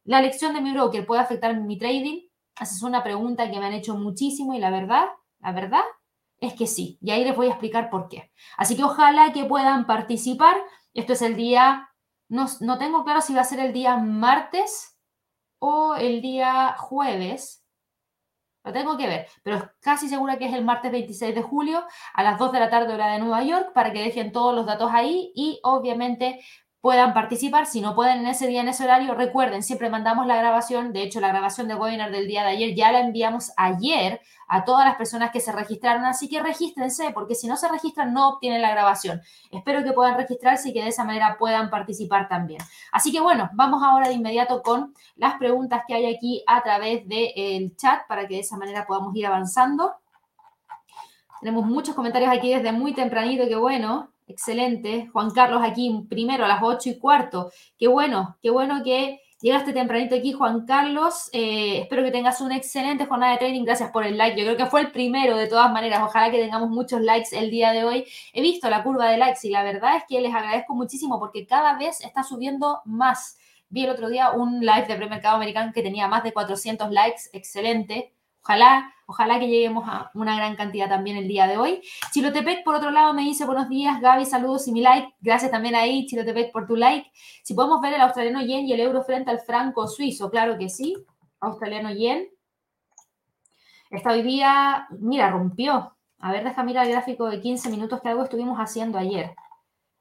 ¿La elección de mi broker puede afectar mi trading? Esa es una pregunta que me han hecho muchísimo y la verdad, la verdad es que sí. Y ahí les voy a explicar por qué. Así que ojalá que puedan participar. Esto es el día no, tengo claro si va a ser el día martes o el día jueves. Lo tengo que ver, pero casi segura que es el martes 26 de julio a las 2 de la tarde hora de Nueva York para que dejen todos los datos ahí y obviamente puedan participar. Si no pueden en ese día, en ese horario, recuerden, siempre mandamos la grabación. De hecho, la grabación del webinar del día de ayer ya la enviamos ayer a todas las personas que se registraron. Así que regístrense, porque si no se registran, no obtienen la grabación. Espero que puedan registrarse y que de esa manera puedan participar también. Así que bueno, vamos ahora de inmediato con las preguntas que hay aquí a través del chat para que de esa manera podamos ir avanzando. Tenemos muchos comentarios aquí desde muy tempranito, que bueno. Excelente. Juan Carlos aquí primero a las 8 y cuarto. Qué bueno, qué bueno que llegaste tempranito aquí, Juan Carlos. Eh, espero que tengas una excelente jornada de trading. Gracias por el like. Yo creo que fue el primero de todas maneras. Ojalá que tengamos muchos likes el día de hoy. He visto la curva de likes y la verdad es que les agradezco muchísimo porque cada vez está subiendo más. Vi el otro día un live de premercado americano que tenía más de 400 likes. Excelente. Ojalá, ojalá que lleguemos a una gran cantidad también el día de hoy. Chilotepec, por otro lado, me dice buenos días, Gaby, saludos y mi like. Gracias también ahí, Chilotepec, por tu like. Si podemos ver el australiano yen y el euro frente al franco suizo, claro que sí. Australiano yen. Esta hoy día, mira, rompió. A ver, deja mirar el gráfico de 15 minutos que algo estuvimos haciendo ayer.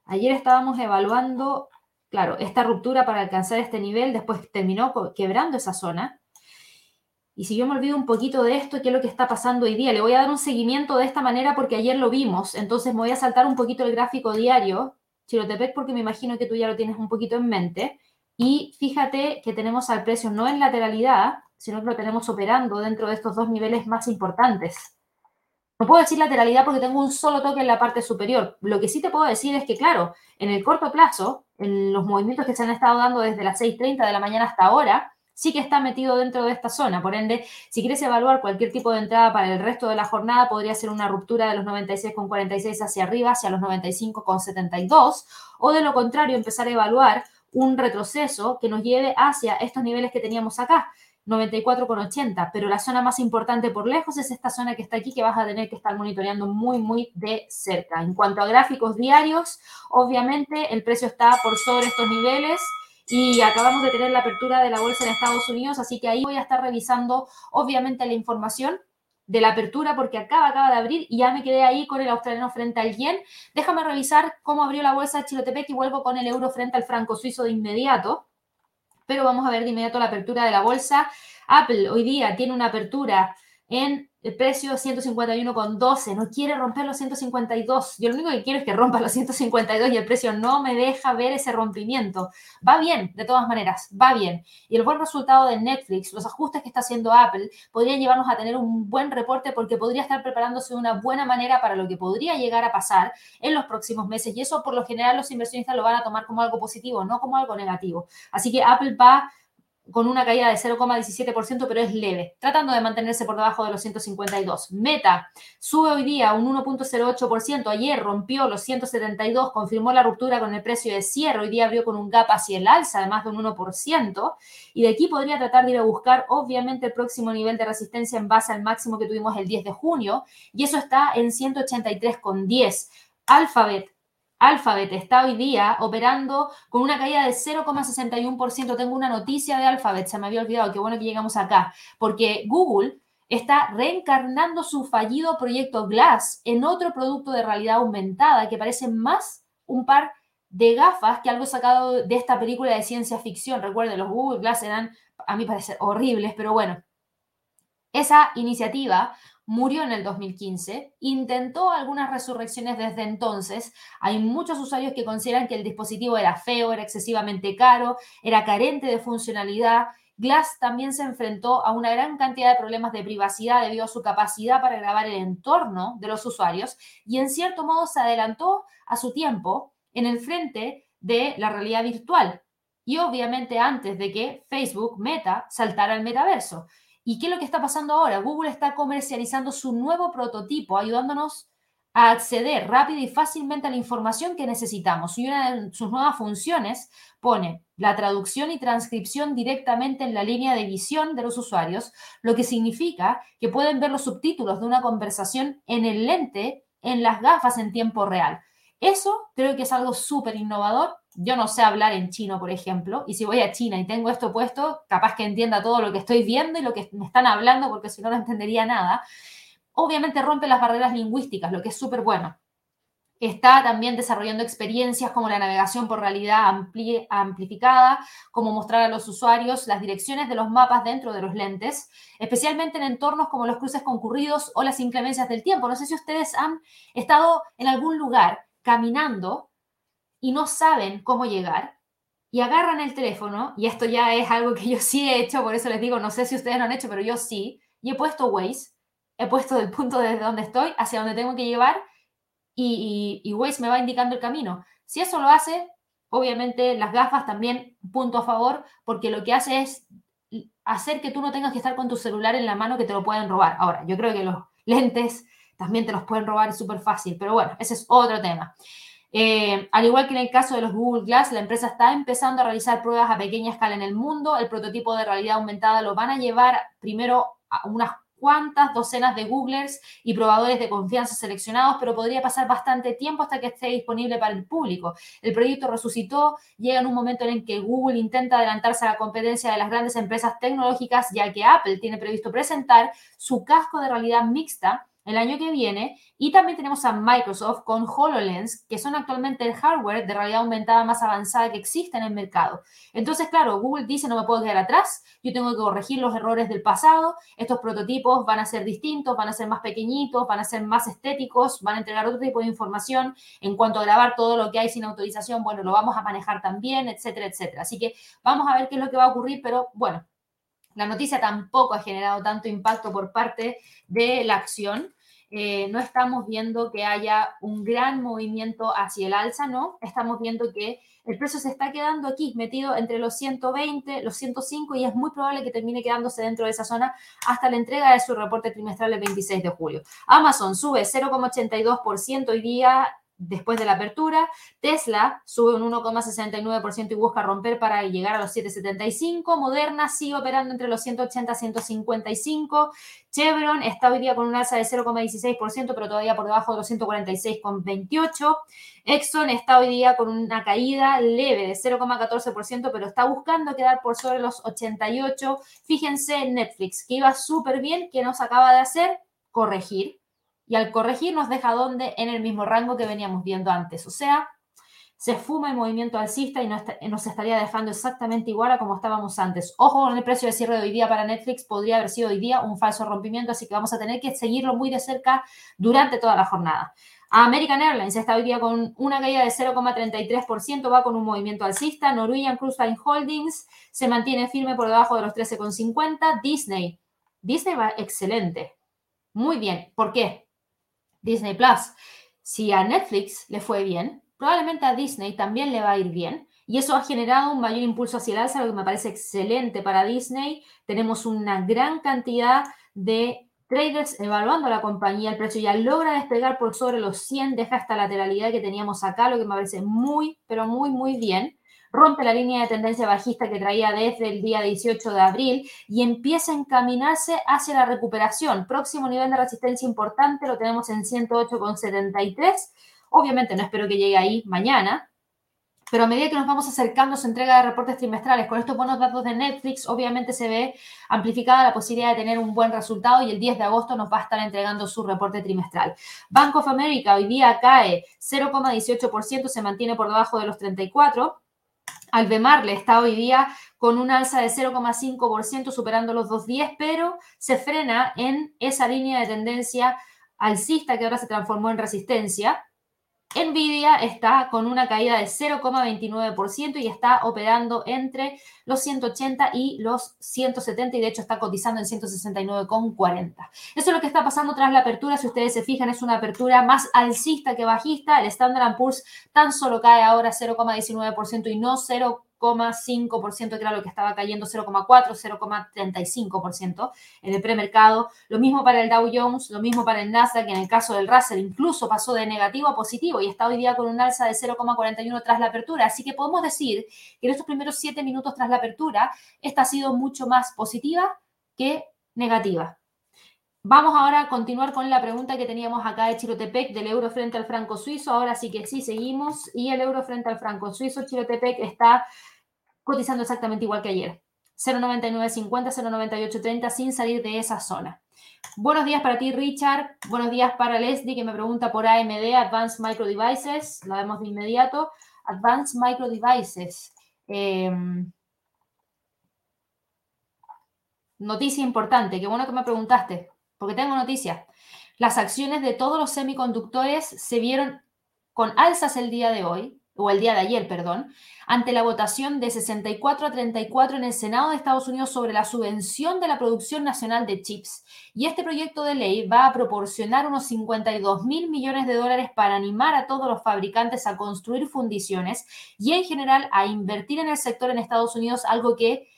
Ayer estábamos evaluando, claro, esta ruptura para alcanzar este nivel, después terminó quebrando esa zona y si yo me olvido un poquito de esto, ¿qué es lo que está pasando hoy día? Le voy a dar un seguimiento de esta manera porque ayer lo vimos, entonces me voy a saltar un poquito el gráfico diario, Chilotepec, porque me imagino que tú ya lo tienes un poquito en mente. Y fíjate que tenemos al precio no en lateralidad, sino que lo tenemos operando dentro de estos dos niveles más importantes. No puedo decir lateralidad porque tengo un solo toque en la parte superior. Lo que sí te puedo decir es que, claro, en el corto plazo, en los movimientos que se han estado dando desde las 6.30 de la mañana hasta ahora, sí que está metido dentro de esta zona. Por ende, si quieres evaluar cualquier tipo de entrada para el resto de la jornada, podría ser una ruptura de los 96,46 hacia arriba, hacia los 95,72, o de lo contrario, empezar a evaluar un retroceso que nos lleve hacia estos niveles que teníamos acá. 94,80, pero la zona más importante por lejos es esta zona que está aquí que vas a tener que estar monitoreando muy, muy de cerca. En cuanto a gráficos diarios, obviamente el precio está por sobre estos niveles, y acabamos de tener la apertura de la bolsa en Estados Unidos, así que ahí voy a estar revisando obviamente la información de la apertura porque acaba, acaba de abrir y ya me quedé ahí con el australiano frente al yen. Déjame revisar cómo abrió la bolsa de Chilotepec y vuelvo con el euro frente al franco suizo de inmediato. Pero vamos a ver de inmediato la apertura de la bolsa. Apple hoy día tiene una apertura en el precio 151,12, no quiere romper los 152. Yo lo único que quiero es que rompa los 152 y el precio no me deja ver ese rompimiento. Va bien, de todas maneras, va bien. Y el buen resultado de Netflix, los ajustes que está haciendo Apple, podrían llevarnos a tener un buen reporte porque podría estar preparándose de una buena manera para lo que podría llegar a pasar en los próximos meses. Y eso, por lo general, los inversionistas lo van a tomar como algo positivo, no como algo negativo. Así que Apple va con una caída de 0,17%, pero es leve, tratando de mantenerse por debajo de los 152. Meta sube hoy día un 1.08%, ayer rompió los 172, confirmó la ruptura con el precio de cierre, hoy día abrió con un gap hacia el alza de más de un 1%, y de aquí podría tratar de ir a buscar, obviamente, el próximo nivel de resistencia en base al máximo que tuvimos el 10 de junio, y eso está en 183,10. Alphabet Alphabet está hoy día operando con una caída de 0,61%. Tengo una noticia de Alphabet, se me había olvidado, qué bueno que llegamos acá, porque Google está reencarnando su fallido proyecto Glass en otro producto de realidad aumentada que parece más un par de gafas que algo sacado de esta película de ciencia ficción. Recuerden, los Google Glass eran, a mí parece, horribles, pero bueno, esa iniciativa murió en el 2015, intentó algunas resurrecciones desde entonces. Hay muchos usuarios que consideran que el dispositivo era feo, era excesivamente caro, era carente de funcionalidad. Glass también se enfrentó a una gran cantidad de problemas de privacidad debido a su capacidad para grabar el entorno de los usuarios y en cierto modo se adelantó a su tiempo en el frente de la realidad virtual y obviamente antes de que Facebook Meta saltara al metaverso. ¿Y qué es lo que está pasando ahora? Google está comercializando su nuevo prototipo, ayudándonos a acceder rápido y fácilmente a la información que necesitamos. Y una de sus nuevas funciones pone la traducción y transcripción directamente en la línea de visión de los usuarios, lo que significa que pueden ver los subtítulos de una conversación en el lente, en las gafas en tiempo real. Eso creo que es algo súper innovador yo no sé hablar en chino, por ejemplo, y si voy a China y tengo esto puesto, capaz que entienda todo lo que estoy viendo y lo que me están hablando, porque si no, no entendería nada. Obviamente rompe las barreras lingüísticas, lo que es súper bueno. Está también desarrollando experiencias como la navegación por realidad amplificada, como mostrar a los usuarios las direcciones de los mapas dentro de los lentes, especialmente en entornos como los cruces concurridos o las inclemencias del tiempo. No sé si ustedes han estado en algún lugar caminando y no saben cómo llegar y agarran el teléfono, y esto ya es algo que yo sí he hecho, por eso les digo, no sé si ustedes lo han hecho, pero yo sí, y he puesto Waze, he puesto del punto desde donde estoy hacia donde tengo que llevar y, y, Waze me va indicando el camino. Si eso lo hace, obviamente las gafas también, punto a favor, porque lo que hace es hacer que tú no tengas que estar con tu celular en la mano que te lo pueden robar. Ahora, yo creo que los lentes también te los pueden robar, es súper fácil, pero bueno, ese es otro tema. Eh, al igual que en el caso de los Google Glass, la empresa está empezando a realizar pruebas a pequeña escala en el mundo. El prototipo de realidad aumentada lo van a llevar primero a unas cuantas docenas de Googlers y probadores de confianza seleccionados, pero podría pasar bastante tiempo hasta que esté disponible para el público. El proyecto resucitó, llega en un momento en el que Google intenta adelantarse a la competencia de las grandes empresas tecnológicas, ya que Apple tiene previsto presentar su casco de realidad mixta el año que viene. Y también tenemos a Microsoft con HoloLens, que son actualmente el hardware de realidad aumentada más avanzada que existe en el mercado. Entonces, claro, Google dice no me puedo quedar atrás, yo tengo que corregir los errores del pasado, estos prototipos van a ser distintos, van a ser más pequeñitos, van a ser más estéticos, van a entregar otro tipo de información en cuanto a grabar todo lo que hay sin autorización, bueno, lo vamos a manejar también, etcétera, etcétera. Así que vamos a ver qué es lo que va a ocurrir, pero bueno, la noticia tampoco ha generado tanto impacto por parte de la acción. Eh, no estamos viendo que haya un gran movimiento hacia el alza, ¿no? Estamos viendo que el precio se está quedando aquí, metido entre los 120, los 105 y es muy probable que termine quedándose dentro de esa zona hasta la entrega de su reporte trimestral el 26 de julio. Amazon sube 0,82% hoy día después de la apertura. Tesla sube un 1,69% y busca romper para llegar a los 7,75. Moderna sigue operando entre los 180 y 155. Chevron está hoy día con un alza de 0,16%, pero todavía por debajo de los 146,28. Exxon está hoy día con una caída leve de 0,14%, pero está buscando quedar por sobre los 88. Fíjense en Netflix, que iba súper bien, que nos acaba de hacer corregir y al corregir nos deja donde en el mismo rango que veníamos viendo antes. O sea, se fuma el movimiento alcista y nos, estaría dejando exactamente igual a como estábamos antes. Ojo con el precio de cierre de hoy día para Netflix, podría haber sido hoy día un falso rompimiento, así que vamos a tener que seguirlo muy de cerca durante toda la jornada. American Airlines está hoy día con una caída de 0,33%, va con un movimiento alcista. Norwegian Cruise Line Holdings se mantiene firme por debajo de los 13,50. Disney. Disney va excelente. Muy bien. ¿Por qué? Disney Plus. Si a Netflix le fue bien, probablemente a Disney también le va a ir bien. Y eso ha generado un mayor impulso hacia el alza, lo que me parece excelente para Disney. Tenemos una gran cantidad de traders evaluando la compañía. El precio ya logra despegar por sobre los 100, deja esta lateralidad que teníamos acá, lo que me parece muy, pero muy, muy bien rompe la línea de tendencia bajista que traía desde el día 18 de abril y empieza a encaminarse hacia la recuperación. Próximo nivel de resistencia importante lo tenemos en 108,73. Obviamente no espero que llegue ahí mañana, pero a medida que nos vamos acercando su entrega de reportes trimestrales con estos buenos datos de Netflix, obviamente se ve amplificada la posibilidad de tener un buen resultado y el 10 de agosto nos va a estar entregando su reporte trimestral. Bank of America hoy día cae 0,18%, se mantiene por debajo de los 34. Albemarle está hoy día con un alza de 0,5%, superando los 2,10, pero se frena en esa línea de tendencia alcista que ahora se transformó en resistencia Nvidia está con una caída de 0,29% y está operando entre los 180 y los 170 y de hecho está cotizando en 169,40. Eso es lo que está pasando tras la apertura. Si ustedes se fijan, es una apertura más alcista que bajista. El Standard Poor's tan solo cae ahora 0,19% y no 0,19%. 0,5%, que era lo que estaba cayendo, 0,4, 0,35% en el premercado. Lo mismo para el Dow Jones, lo mismo para el Nasdaq, que en el caso del Russell incluso pasó de negativo a positivo y está hoy día con un alza de 0,41 tras la apertura. Así que podemos decir que en estos primeros 7 minutos tras la apertura, esta ha sido mucho más positiva que negativa. Vamos ahora a continuar con la pregunta que teníamos acá de Chirotepec del euro frente al franco suizo. Ahora sí que sí, seguimos. Y el euro frente al franco suizo, Chirotepec está cotizando exactamente igual que ayer. 0,9950, 0,9830 sin salir de esa zona. Buenos días para ti, Richard. Buenos días para Leslie, que me pregunta por AMD, Advanced Micro Devices. Lo vemos de inmediato. Advanced Micro Devices. Em, noticia importante. Qué bueno que me preguntaste, porque tengo noticia. Las acciones de todos los semiconductores se vieron con alzas el día de hoy, o el día de ayer, perdón, ante la votación de 64 a 34 en el Senado de Estados Unidos sobre la subvención de la producción nacional de chips. Y este proyecto de ley va a proporcionar unos 52 mil millones de dólares para animar a todos los fabricantes a construir fundiciones y en general a invertir en el sector en Estados Unidos, algo que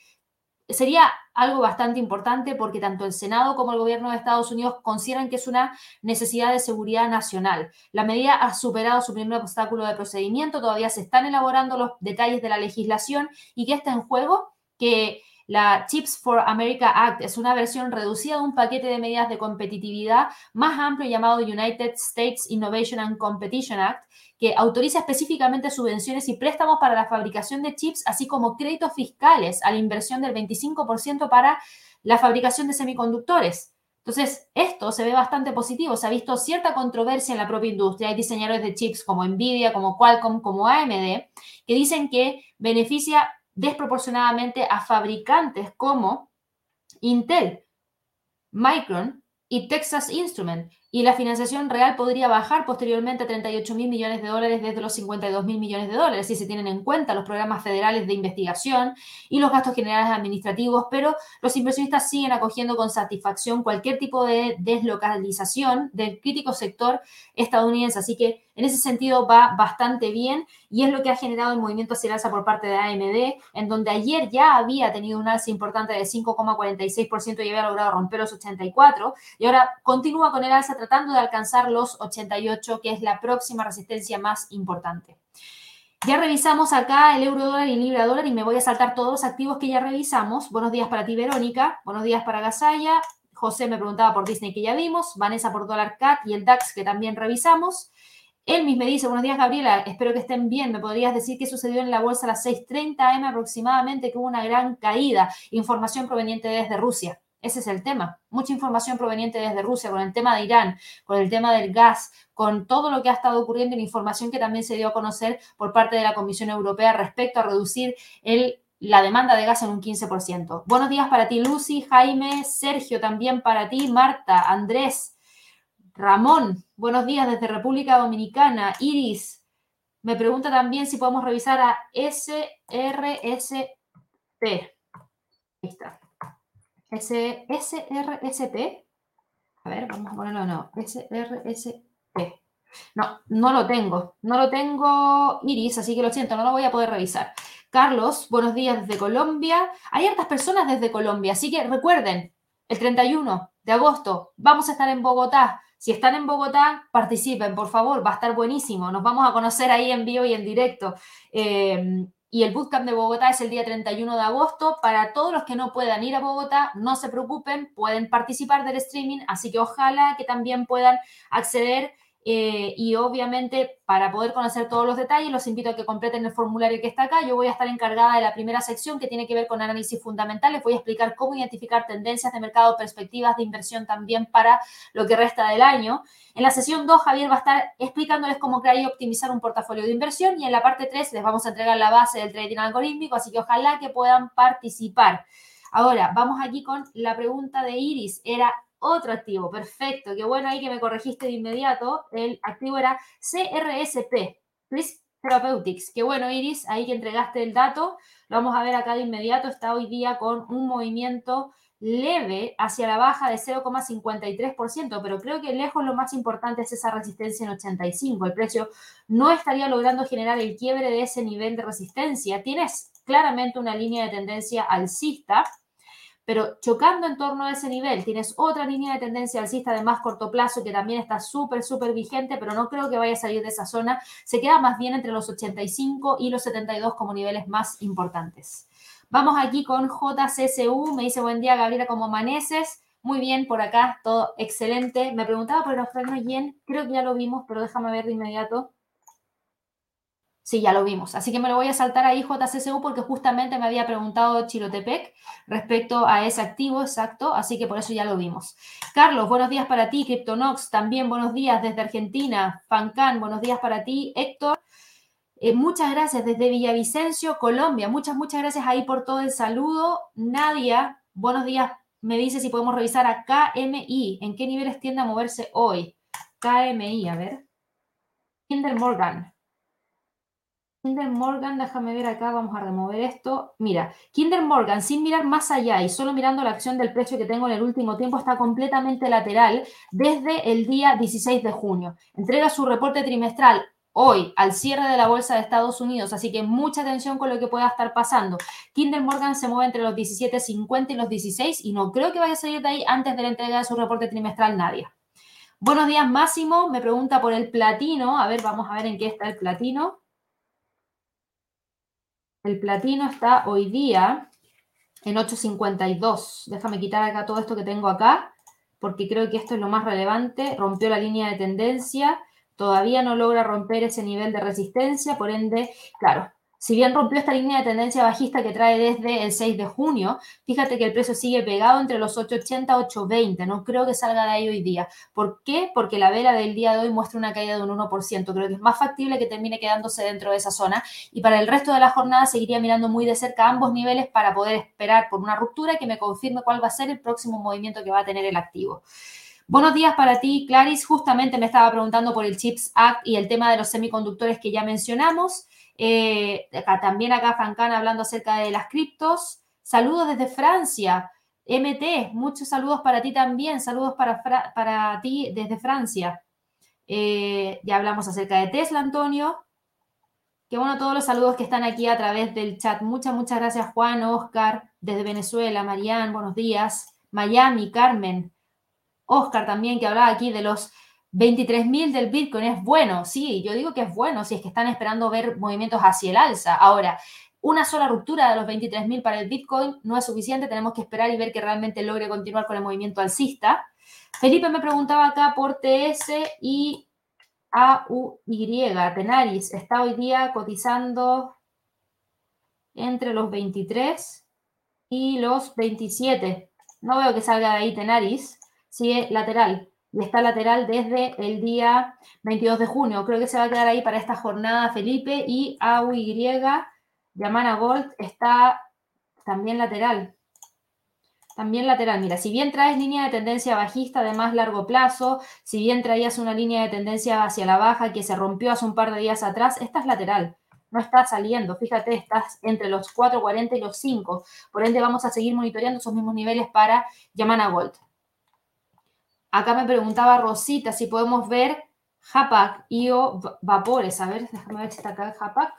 sería algo bastante importante porque tanto el Senado como el gobierno de Estados Unidos consideran que es una necesidad de seguridad nacional. La medida ha superado su primer obstáculo de procedimiento, todavía se están elaborando los detalles de la legislación y que está en juego que la Chips for America Act es una versión reducida de un paquete de medidas de competitividad más amplio llamado United States Innovation and Competition Act, que autoriza específicamente subvenciones y préstamos para la fabricación de chips, así como créditos fiscales a la inversión del 25% para la fabricación de semiconductores. Entonces, esto se ve bastante positivo. Se ha visto cierta controversia en la propia industria. Hay diseñadores de chips como Nvidia, como Qualcomm, como AMD, que dicen que beneficia desproporcionadamente a fabricantes como Intel, Micron y Texas Instrument, y la financiación real podría bajar posteriormente a 38 mil millones de dólares desde los 52 mil millones de dólares si se tienen en cuenta los programas federales de investigación y los gastos generales administrativos, pero los inversionistas siguen acogiendo con satisfacción cualquier tipo de deslocalización del crítico sector estadounidense. Así que en ese sentido va bastante bien y es lo que ha generado el movimiento hacia el alza por parte de AMD, en donde ayer ya había tenido un alza importante de 5,46% y había logrado romper los 84 y ahora continúa con el alza tratando de alcanzar los 88, que es la próxima resistencia más importante. Ya revisamos acá el euro dólar y libra dólar y me voy a saltar todos los activos que ya revisamos. Buenos días para ti, Verónica. Buenos días para Gasaya. José me preguntaba por Disney que ya vimos. Vanessa por dólar CAT y el DAX que también revisamos. Elmis me dice, buenos días Gabriela, espero que estén bien. ¿Me podrías decir qué sucedió en la bolsa a las 6.30 am aproximadamente, que hubo una gran caída? Información proveniente desde Rusia. Ese es el tema. Mucha información proveniente desde Rusia, con el tema de Irán, con el tema del gas, con todo lo que ha estado ocurriendo y la información que también se dio a conocer por parte de la Comisión Europea respecto a reducir la demanda de gas en un 15%. Buenos días para ti, Lucy, Jaime, Sergio, también para ti, Marta, Andrés, Ramón. Buenos días desde República Dominicana. Iris me pregunta también si podemos revisar a SRSP. Ahí está. SRSP. A ver, vamos a ponerlo, no. SRSP. No, no lo tengo. No lo tengo, Iris, así que lo siento, no lo voy a poder revisar. Carlos, buenos días desde Colombia. Hay hartas personas desde Colombia, así que recuerden, el 31 de agosto vamos a estar en Bogotá. Si están en Bogotá, participen, por favor, va a estar buenísimo. Nos vamos a conocer ahí en vivo y en directo. Eh, y el Bootcamp de Bogotá es el día 31 de agosto. Para todos los que no puedan ir a Bogotá, no se preocupen, pueden participar del streaming, así que ojalá que también puedan acceder Eh, y obviamente, para poder conocer todos los detalles, los invito a que completen el formulario que está acá. Yo voy a estar encargada de la primera sección que tiene que ver con análisis fundamental. Les voy a explicar cómo identificar tendencias de mercado, perspectivas de inversión también para lo que resta del año. En la sesión 2, Javier va a estar explicándoles cómo crear y optimizar un portafolio de inversión. Y en la parte 3 les vamos a entregar la base del trading algorítmico, así que ojalá que puedan participar. Ahora, vamos aquí con la pregunta de Iris. Era otro activo, perfecto. Qué bueno ahí que me corregiste de inmediato. El activo era CRSP, Crisp Therapeutics. Qué bueno, Iris, ahí que entregaste el dato. Lo vamos a ver acá de inmediato. Está hoy día con un movimiento leve hacia la baja de 0,53%, pero creo que lejos lo más importante es esa resistencia en 85. El precio no estaría logrando generar el quiebre de ese nivel de resistencia. Tienes claramente una línea de tendencia alcista pero chocando en torno a ese nivel, tienes otra línea de tendencia alcista de más corto plazo que también está súper, súper vigente, pero no creo que vaya a salir de esa zona. Se queda más bien entre los 85 y los 72 como niveles más importantes. Vamos aquí con JCSU. Me dice buen día, Gabriela, ¿cómo amaneces? Muy bien, por acá, todo excelente. Me preguntaba por el australiano yen, creo que ya lo vimos, pero déjame ver de inmediato. Sí, ya lo vimos. Así que me lo voy a saltar ahí JCSU porque justamente me había preguntado Chirotepec respecto a ese activo exacto, así que por eso ya lo vimos. Carlos, buenos días para ti. Cryptonox, también buenos días desde Argentina. Fancan, buenos días para ti. Héctor, eh, muchas gracias desde Villavicencio, Colombia. Muchas, muchas gracias ahí por todo el saludo. Nadia, buenos días. Me dice si podemos revisar a KMI. ¿En qué niveles tiende a moverse hoy? KMI, a ver. Kinder Morgan. Kinder Morgan, déjame ver acá, vamos a remover esto. Mira, Kinder Morgan, sin mirar más allá y solo mirando la acción del precio que tengo en el último tiempo, está completamente lateral desde el día 16 de junio. Entrega su reporte trimestral hoy al cierre de la bolsa de Estados Unidos, así que mucha atención con lo que pueda estar pasando. Kinder Morgan se mueve entre los 17.50 y los 16 y no creo que vaya a salir de ahí antes de la entrega de su reporte trimestral nadie. Buenos días, Máximo. Me pregunta por el platino. A ver, vamos a ver en qué está el platino. El platino está hoy día en 8.52. Déjame quitar acá todo esto que tengo acá, porque creo que esto es lo más relevante. Rompió la línea de tendencia, todavía no logra romper ese nivel de resistencia, por ende, claro, si bien rompió esta línea de tendencia bajista que trae desde el 6 de junio, fíjate que el precio sigue pegado entre los 8.80 y 8.20. No creo que salga de ahí hoy día. ¿Por qué? Porque la vela del día de hoy muestra una caída de un 1%. Creo que es más factible que termine quedándose dentro de esa zona. Y para el resto de la jornada seguiría mirando muy de cerca ambos niveles para poder esperar por una ruptura que me confirme cuál va a ser el próximo movimiento que va a tener el activo. Buenos días para ti, Claris. Justamente me estaba preguntando por el CHIPS Act y el tema de los semiconductores que ya mencionamos. Eh, también acá Francan hablando acerca de las criptos. Saludos desde Francia. MT, muchos saludos para ti también. Saludos para, para ti desde Francia. Eh, ya hablamos acerca de Tesla, Antonio. Qué bueno todos los saludos que están aquí a través del chat. Muchas, muchas gracias, Juan, Oscar, desde Venezuela, Marian, buenos días. Miami, Carmen. Oscar también, que hablaba aquí de los 23.000 del Bitcoin es bueno, sí, yo digo que es bueno si es que están esperando ver movimientos hacia el alza. Ahora, una sola ruptura de los 23.000 para el Bitcoin no es suficiente, tenemos que esperar y ver que realmente logre continuar con el movimiento alcista. Felipe me preguntaba acá por TS y AUY, Tenaris, está hoy día cotizando entre los 23 y los 27. No veo que salga de ahí Tenaris, sigue lateral y está lateral desde el día 22 de junio. Creo que se va a quedar ahí para esta jornada Felipe y AUY, Yamana Gold, está también lateral. También lateral. Mira, si bien traes línea de tendencia bajista de más largo plazo, si bien traías una línea de tendencia hacia la baja que se rompió hace un par de días atrás, esta es lateral. No está saliendo. Fíjate, estás entre los 4.40 y los 5. Por ende, vamos a seguir monitoreando esos mismos niveles para Yamana Gold. Acá me preguntaba Rosita si podemos ver Hapac y o Vapores. A ver, déjame ver si está acá Hapac.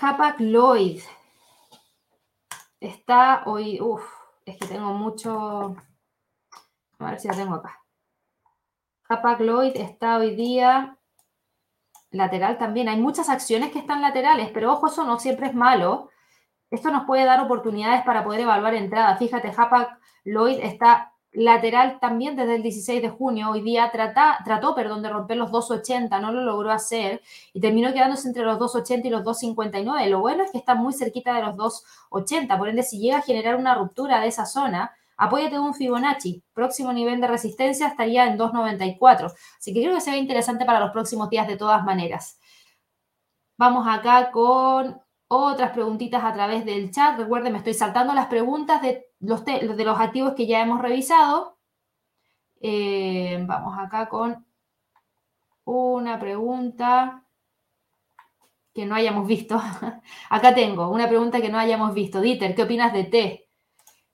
Hapac Lloyd. Está hoy, uff, es que tengo mucho. A ver si la tengo acá. Hapac Lloyd está hoy día lateral también. Hay muchas acciones que están laterales, pero ojo, eso no siempre es malo. Esto nos puede dar oportunidades para poder evaluar entradas. Fíjate, Hapac Lloyd está lateral también desde el 16 de junio. Hoy día trató perdón, de romper los 2,80, no lo logró hacer y terminó quedándose entre los 2,80 y los 2,59. Lo bueno es que está muy cerquita de los 2,80. Por ende, si llega a generar una ruptura de esa zona, apóyate de un Fibonacci. Próximo nivel de resistencia estaría en 2,94. Así que creo que se ve interesante para los próximos días de todas maneras. Vamos acá con otras preguntitas a través del chat. Recuerden, me estoy saltando las preguntas de los, de los activos que ya hemos revisado. Eh, vamos acá con una pregunta que no hayamos visto. [LAUGHS] acá tengo una pregunta que no hayamos visto. Dieter, ¿qué opinas de T?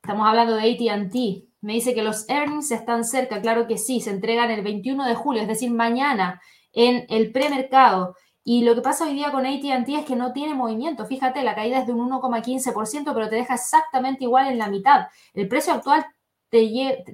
Estamos hablando de ATT. Me dice que los earnings están cerca. Claro que sí, se entregan el 21 de julio, es decir, mañana en el premercado. Y lo que pasa hoy día con ATT es que no tiene movimiento. Fíjate, la caída es de un 1,15%, pero te deja exactamente igual en la mitad. El precio actual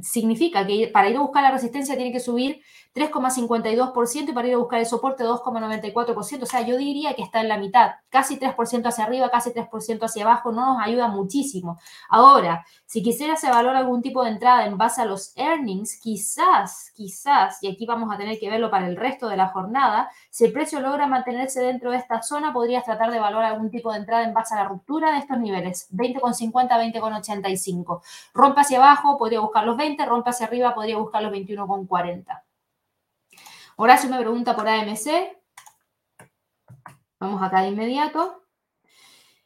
significa que para ir a buscar la resistencia tiene que subir 3,52% y para ir a buscar el soporte 2,94%. O sea, yo diría que está en la mitad, casi 3% hacia arriba, casi 3% hacia abajo, no nos ayuda muchísimo. Ahora, si quisieras evaluar algún tipo de entrada en base a los earnings, quizás, quizás, y aquí vamos a tener que verlo para el resto de la jornada, si el precio logra mantenerse dentro de esta zona, podrías tratar de evaluar algún tipo de entrada en base a la ruptura de estos niveles, 20,50, 20,85. Rompe hacia abajo, podría buscar los 20, rompe hacia arriba, podría buscar los 21,40. Horacio me pregunta por AMC. Vamos acá de inmediato.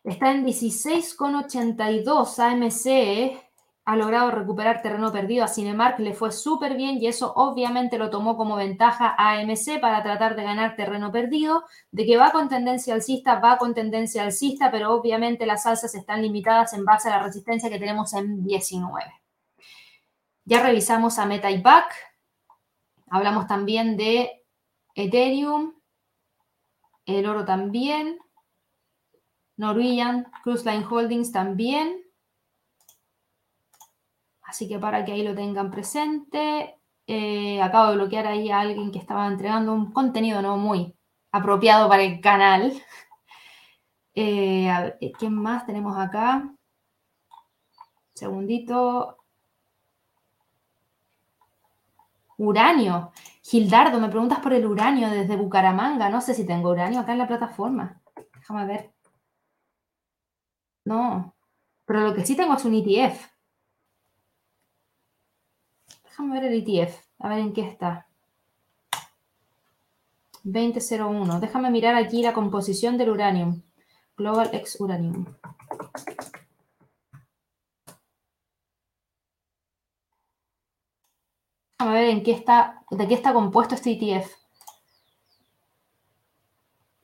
Está en 16,82 AMC. Ha logrado recuperar terreno perdido a Cinemark, le fue súper bien y eso obviamente lo tomó como ventaja AMC para tratar de ganar terreno perdido. De que va con tendencia alcista, va con tendencia alcista, pero obviamente las alzas están limitadas en base a la resistencia que tenemos en 19. Ya revisamos a Meta y Back. Hablamos también de Ethereum, el oro también, Norwegian, Cruise Line Holdings también. Así que para que ahí lo tengan presente, eh, acabo de bloquear ahí a alguien que estaba entregando un contenido no muy apropiado para el canal. [LAUGHS] Eh, ¿Quién más tenemos acá? Segundito. Uranio. Gildardo, me preguntas por el uranio desde Bucaramanga. No sé si tengo uranio acá en la plataforma. Déjame ver. No. Pero lo que sí tengo es un ETF. Déjame ver el ETF. A ver en qué está. 2001. Déjame mirar aquí la composición del uranio. Global X Uranium. A ver en qué está, de qué está compuesto este ETF.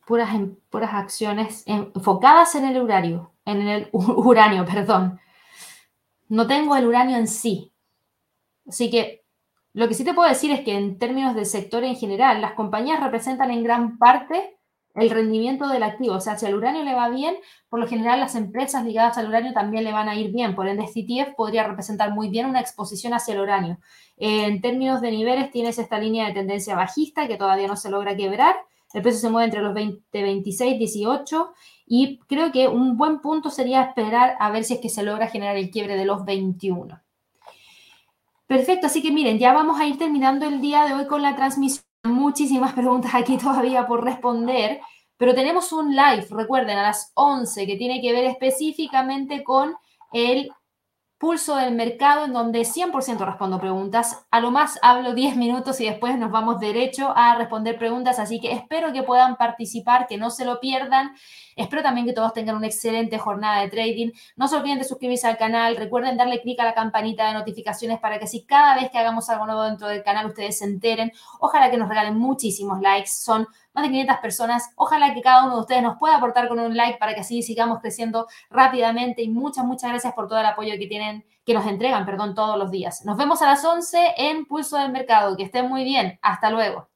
Puras, puras acciones enfocadas en el uranio, en el [LAUGHS] uranio, perdón. No tengo el uranio en sí. Así que lo que sí te puedo decir es que en términos del sector en general, las compañías representan en gran parte el rendimiento del activo. O sea, si al uranio le va bien, por lo general las empresas ligadas al uranio también le van a ir bien. Por ende, CTF podría representar muy bien una exposición hacia el uranio. En términos de niveles, tienes esta línea de tendencia bajista que todavía no se logra quebrar. El precio se mueve entre los 20, 26, 18 y creo que un buen punto sería esperar a ver si es que se logra generar el quiebre de los 21. Perfecto, así que miren, ya vamos a ir terminando el día de hoy con la transmisión muchísimas [LAUGHS] preguntas aquí todavía por responder, pero tenemos un live, recuerden, a las 11 que tiene que ver específicamente con el pulso del mercado en donde 100% respondo preguntas. A lo más hablo 10 minutos y después nos vamos derecho a responder preguntas, así que espero que puedan participar, que no se lo pierdan. Espero también que todos tengan una excelente jornada de trading. No se olviden de suscribirse al canal. Recuerden darle clic a la campanita de notificaciones para que si cada vez que hagamos algo nuevo dentro del canal ustedes se enteren. Ojalá que nos regalen muchísimos likes. Son más de 500 personas. Ojalá que cada uno de ustedes nos pueda aportar con un like para que así sigamos creciendo rápidamente. Y muchas, muchas gracias por todo el apoyo que tienen, que nos entregan, perdón, todos los días. Nos vemos a las 11 en Pulso del Mercado. Que estén muy bien. Hasta luego.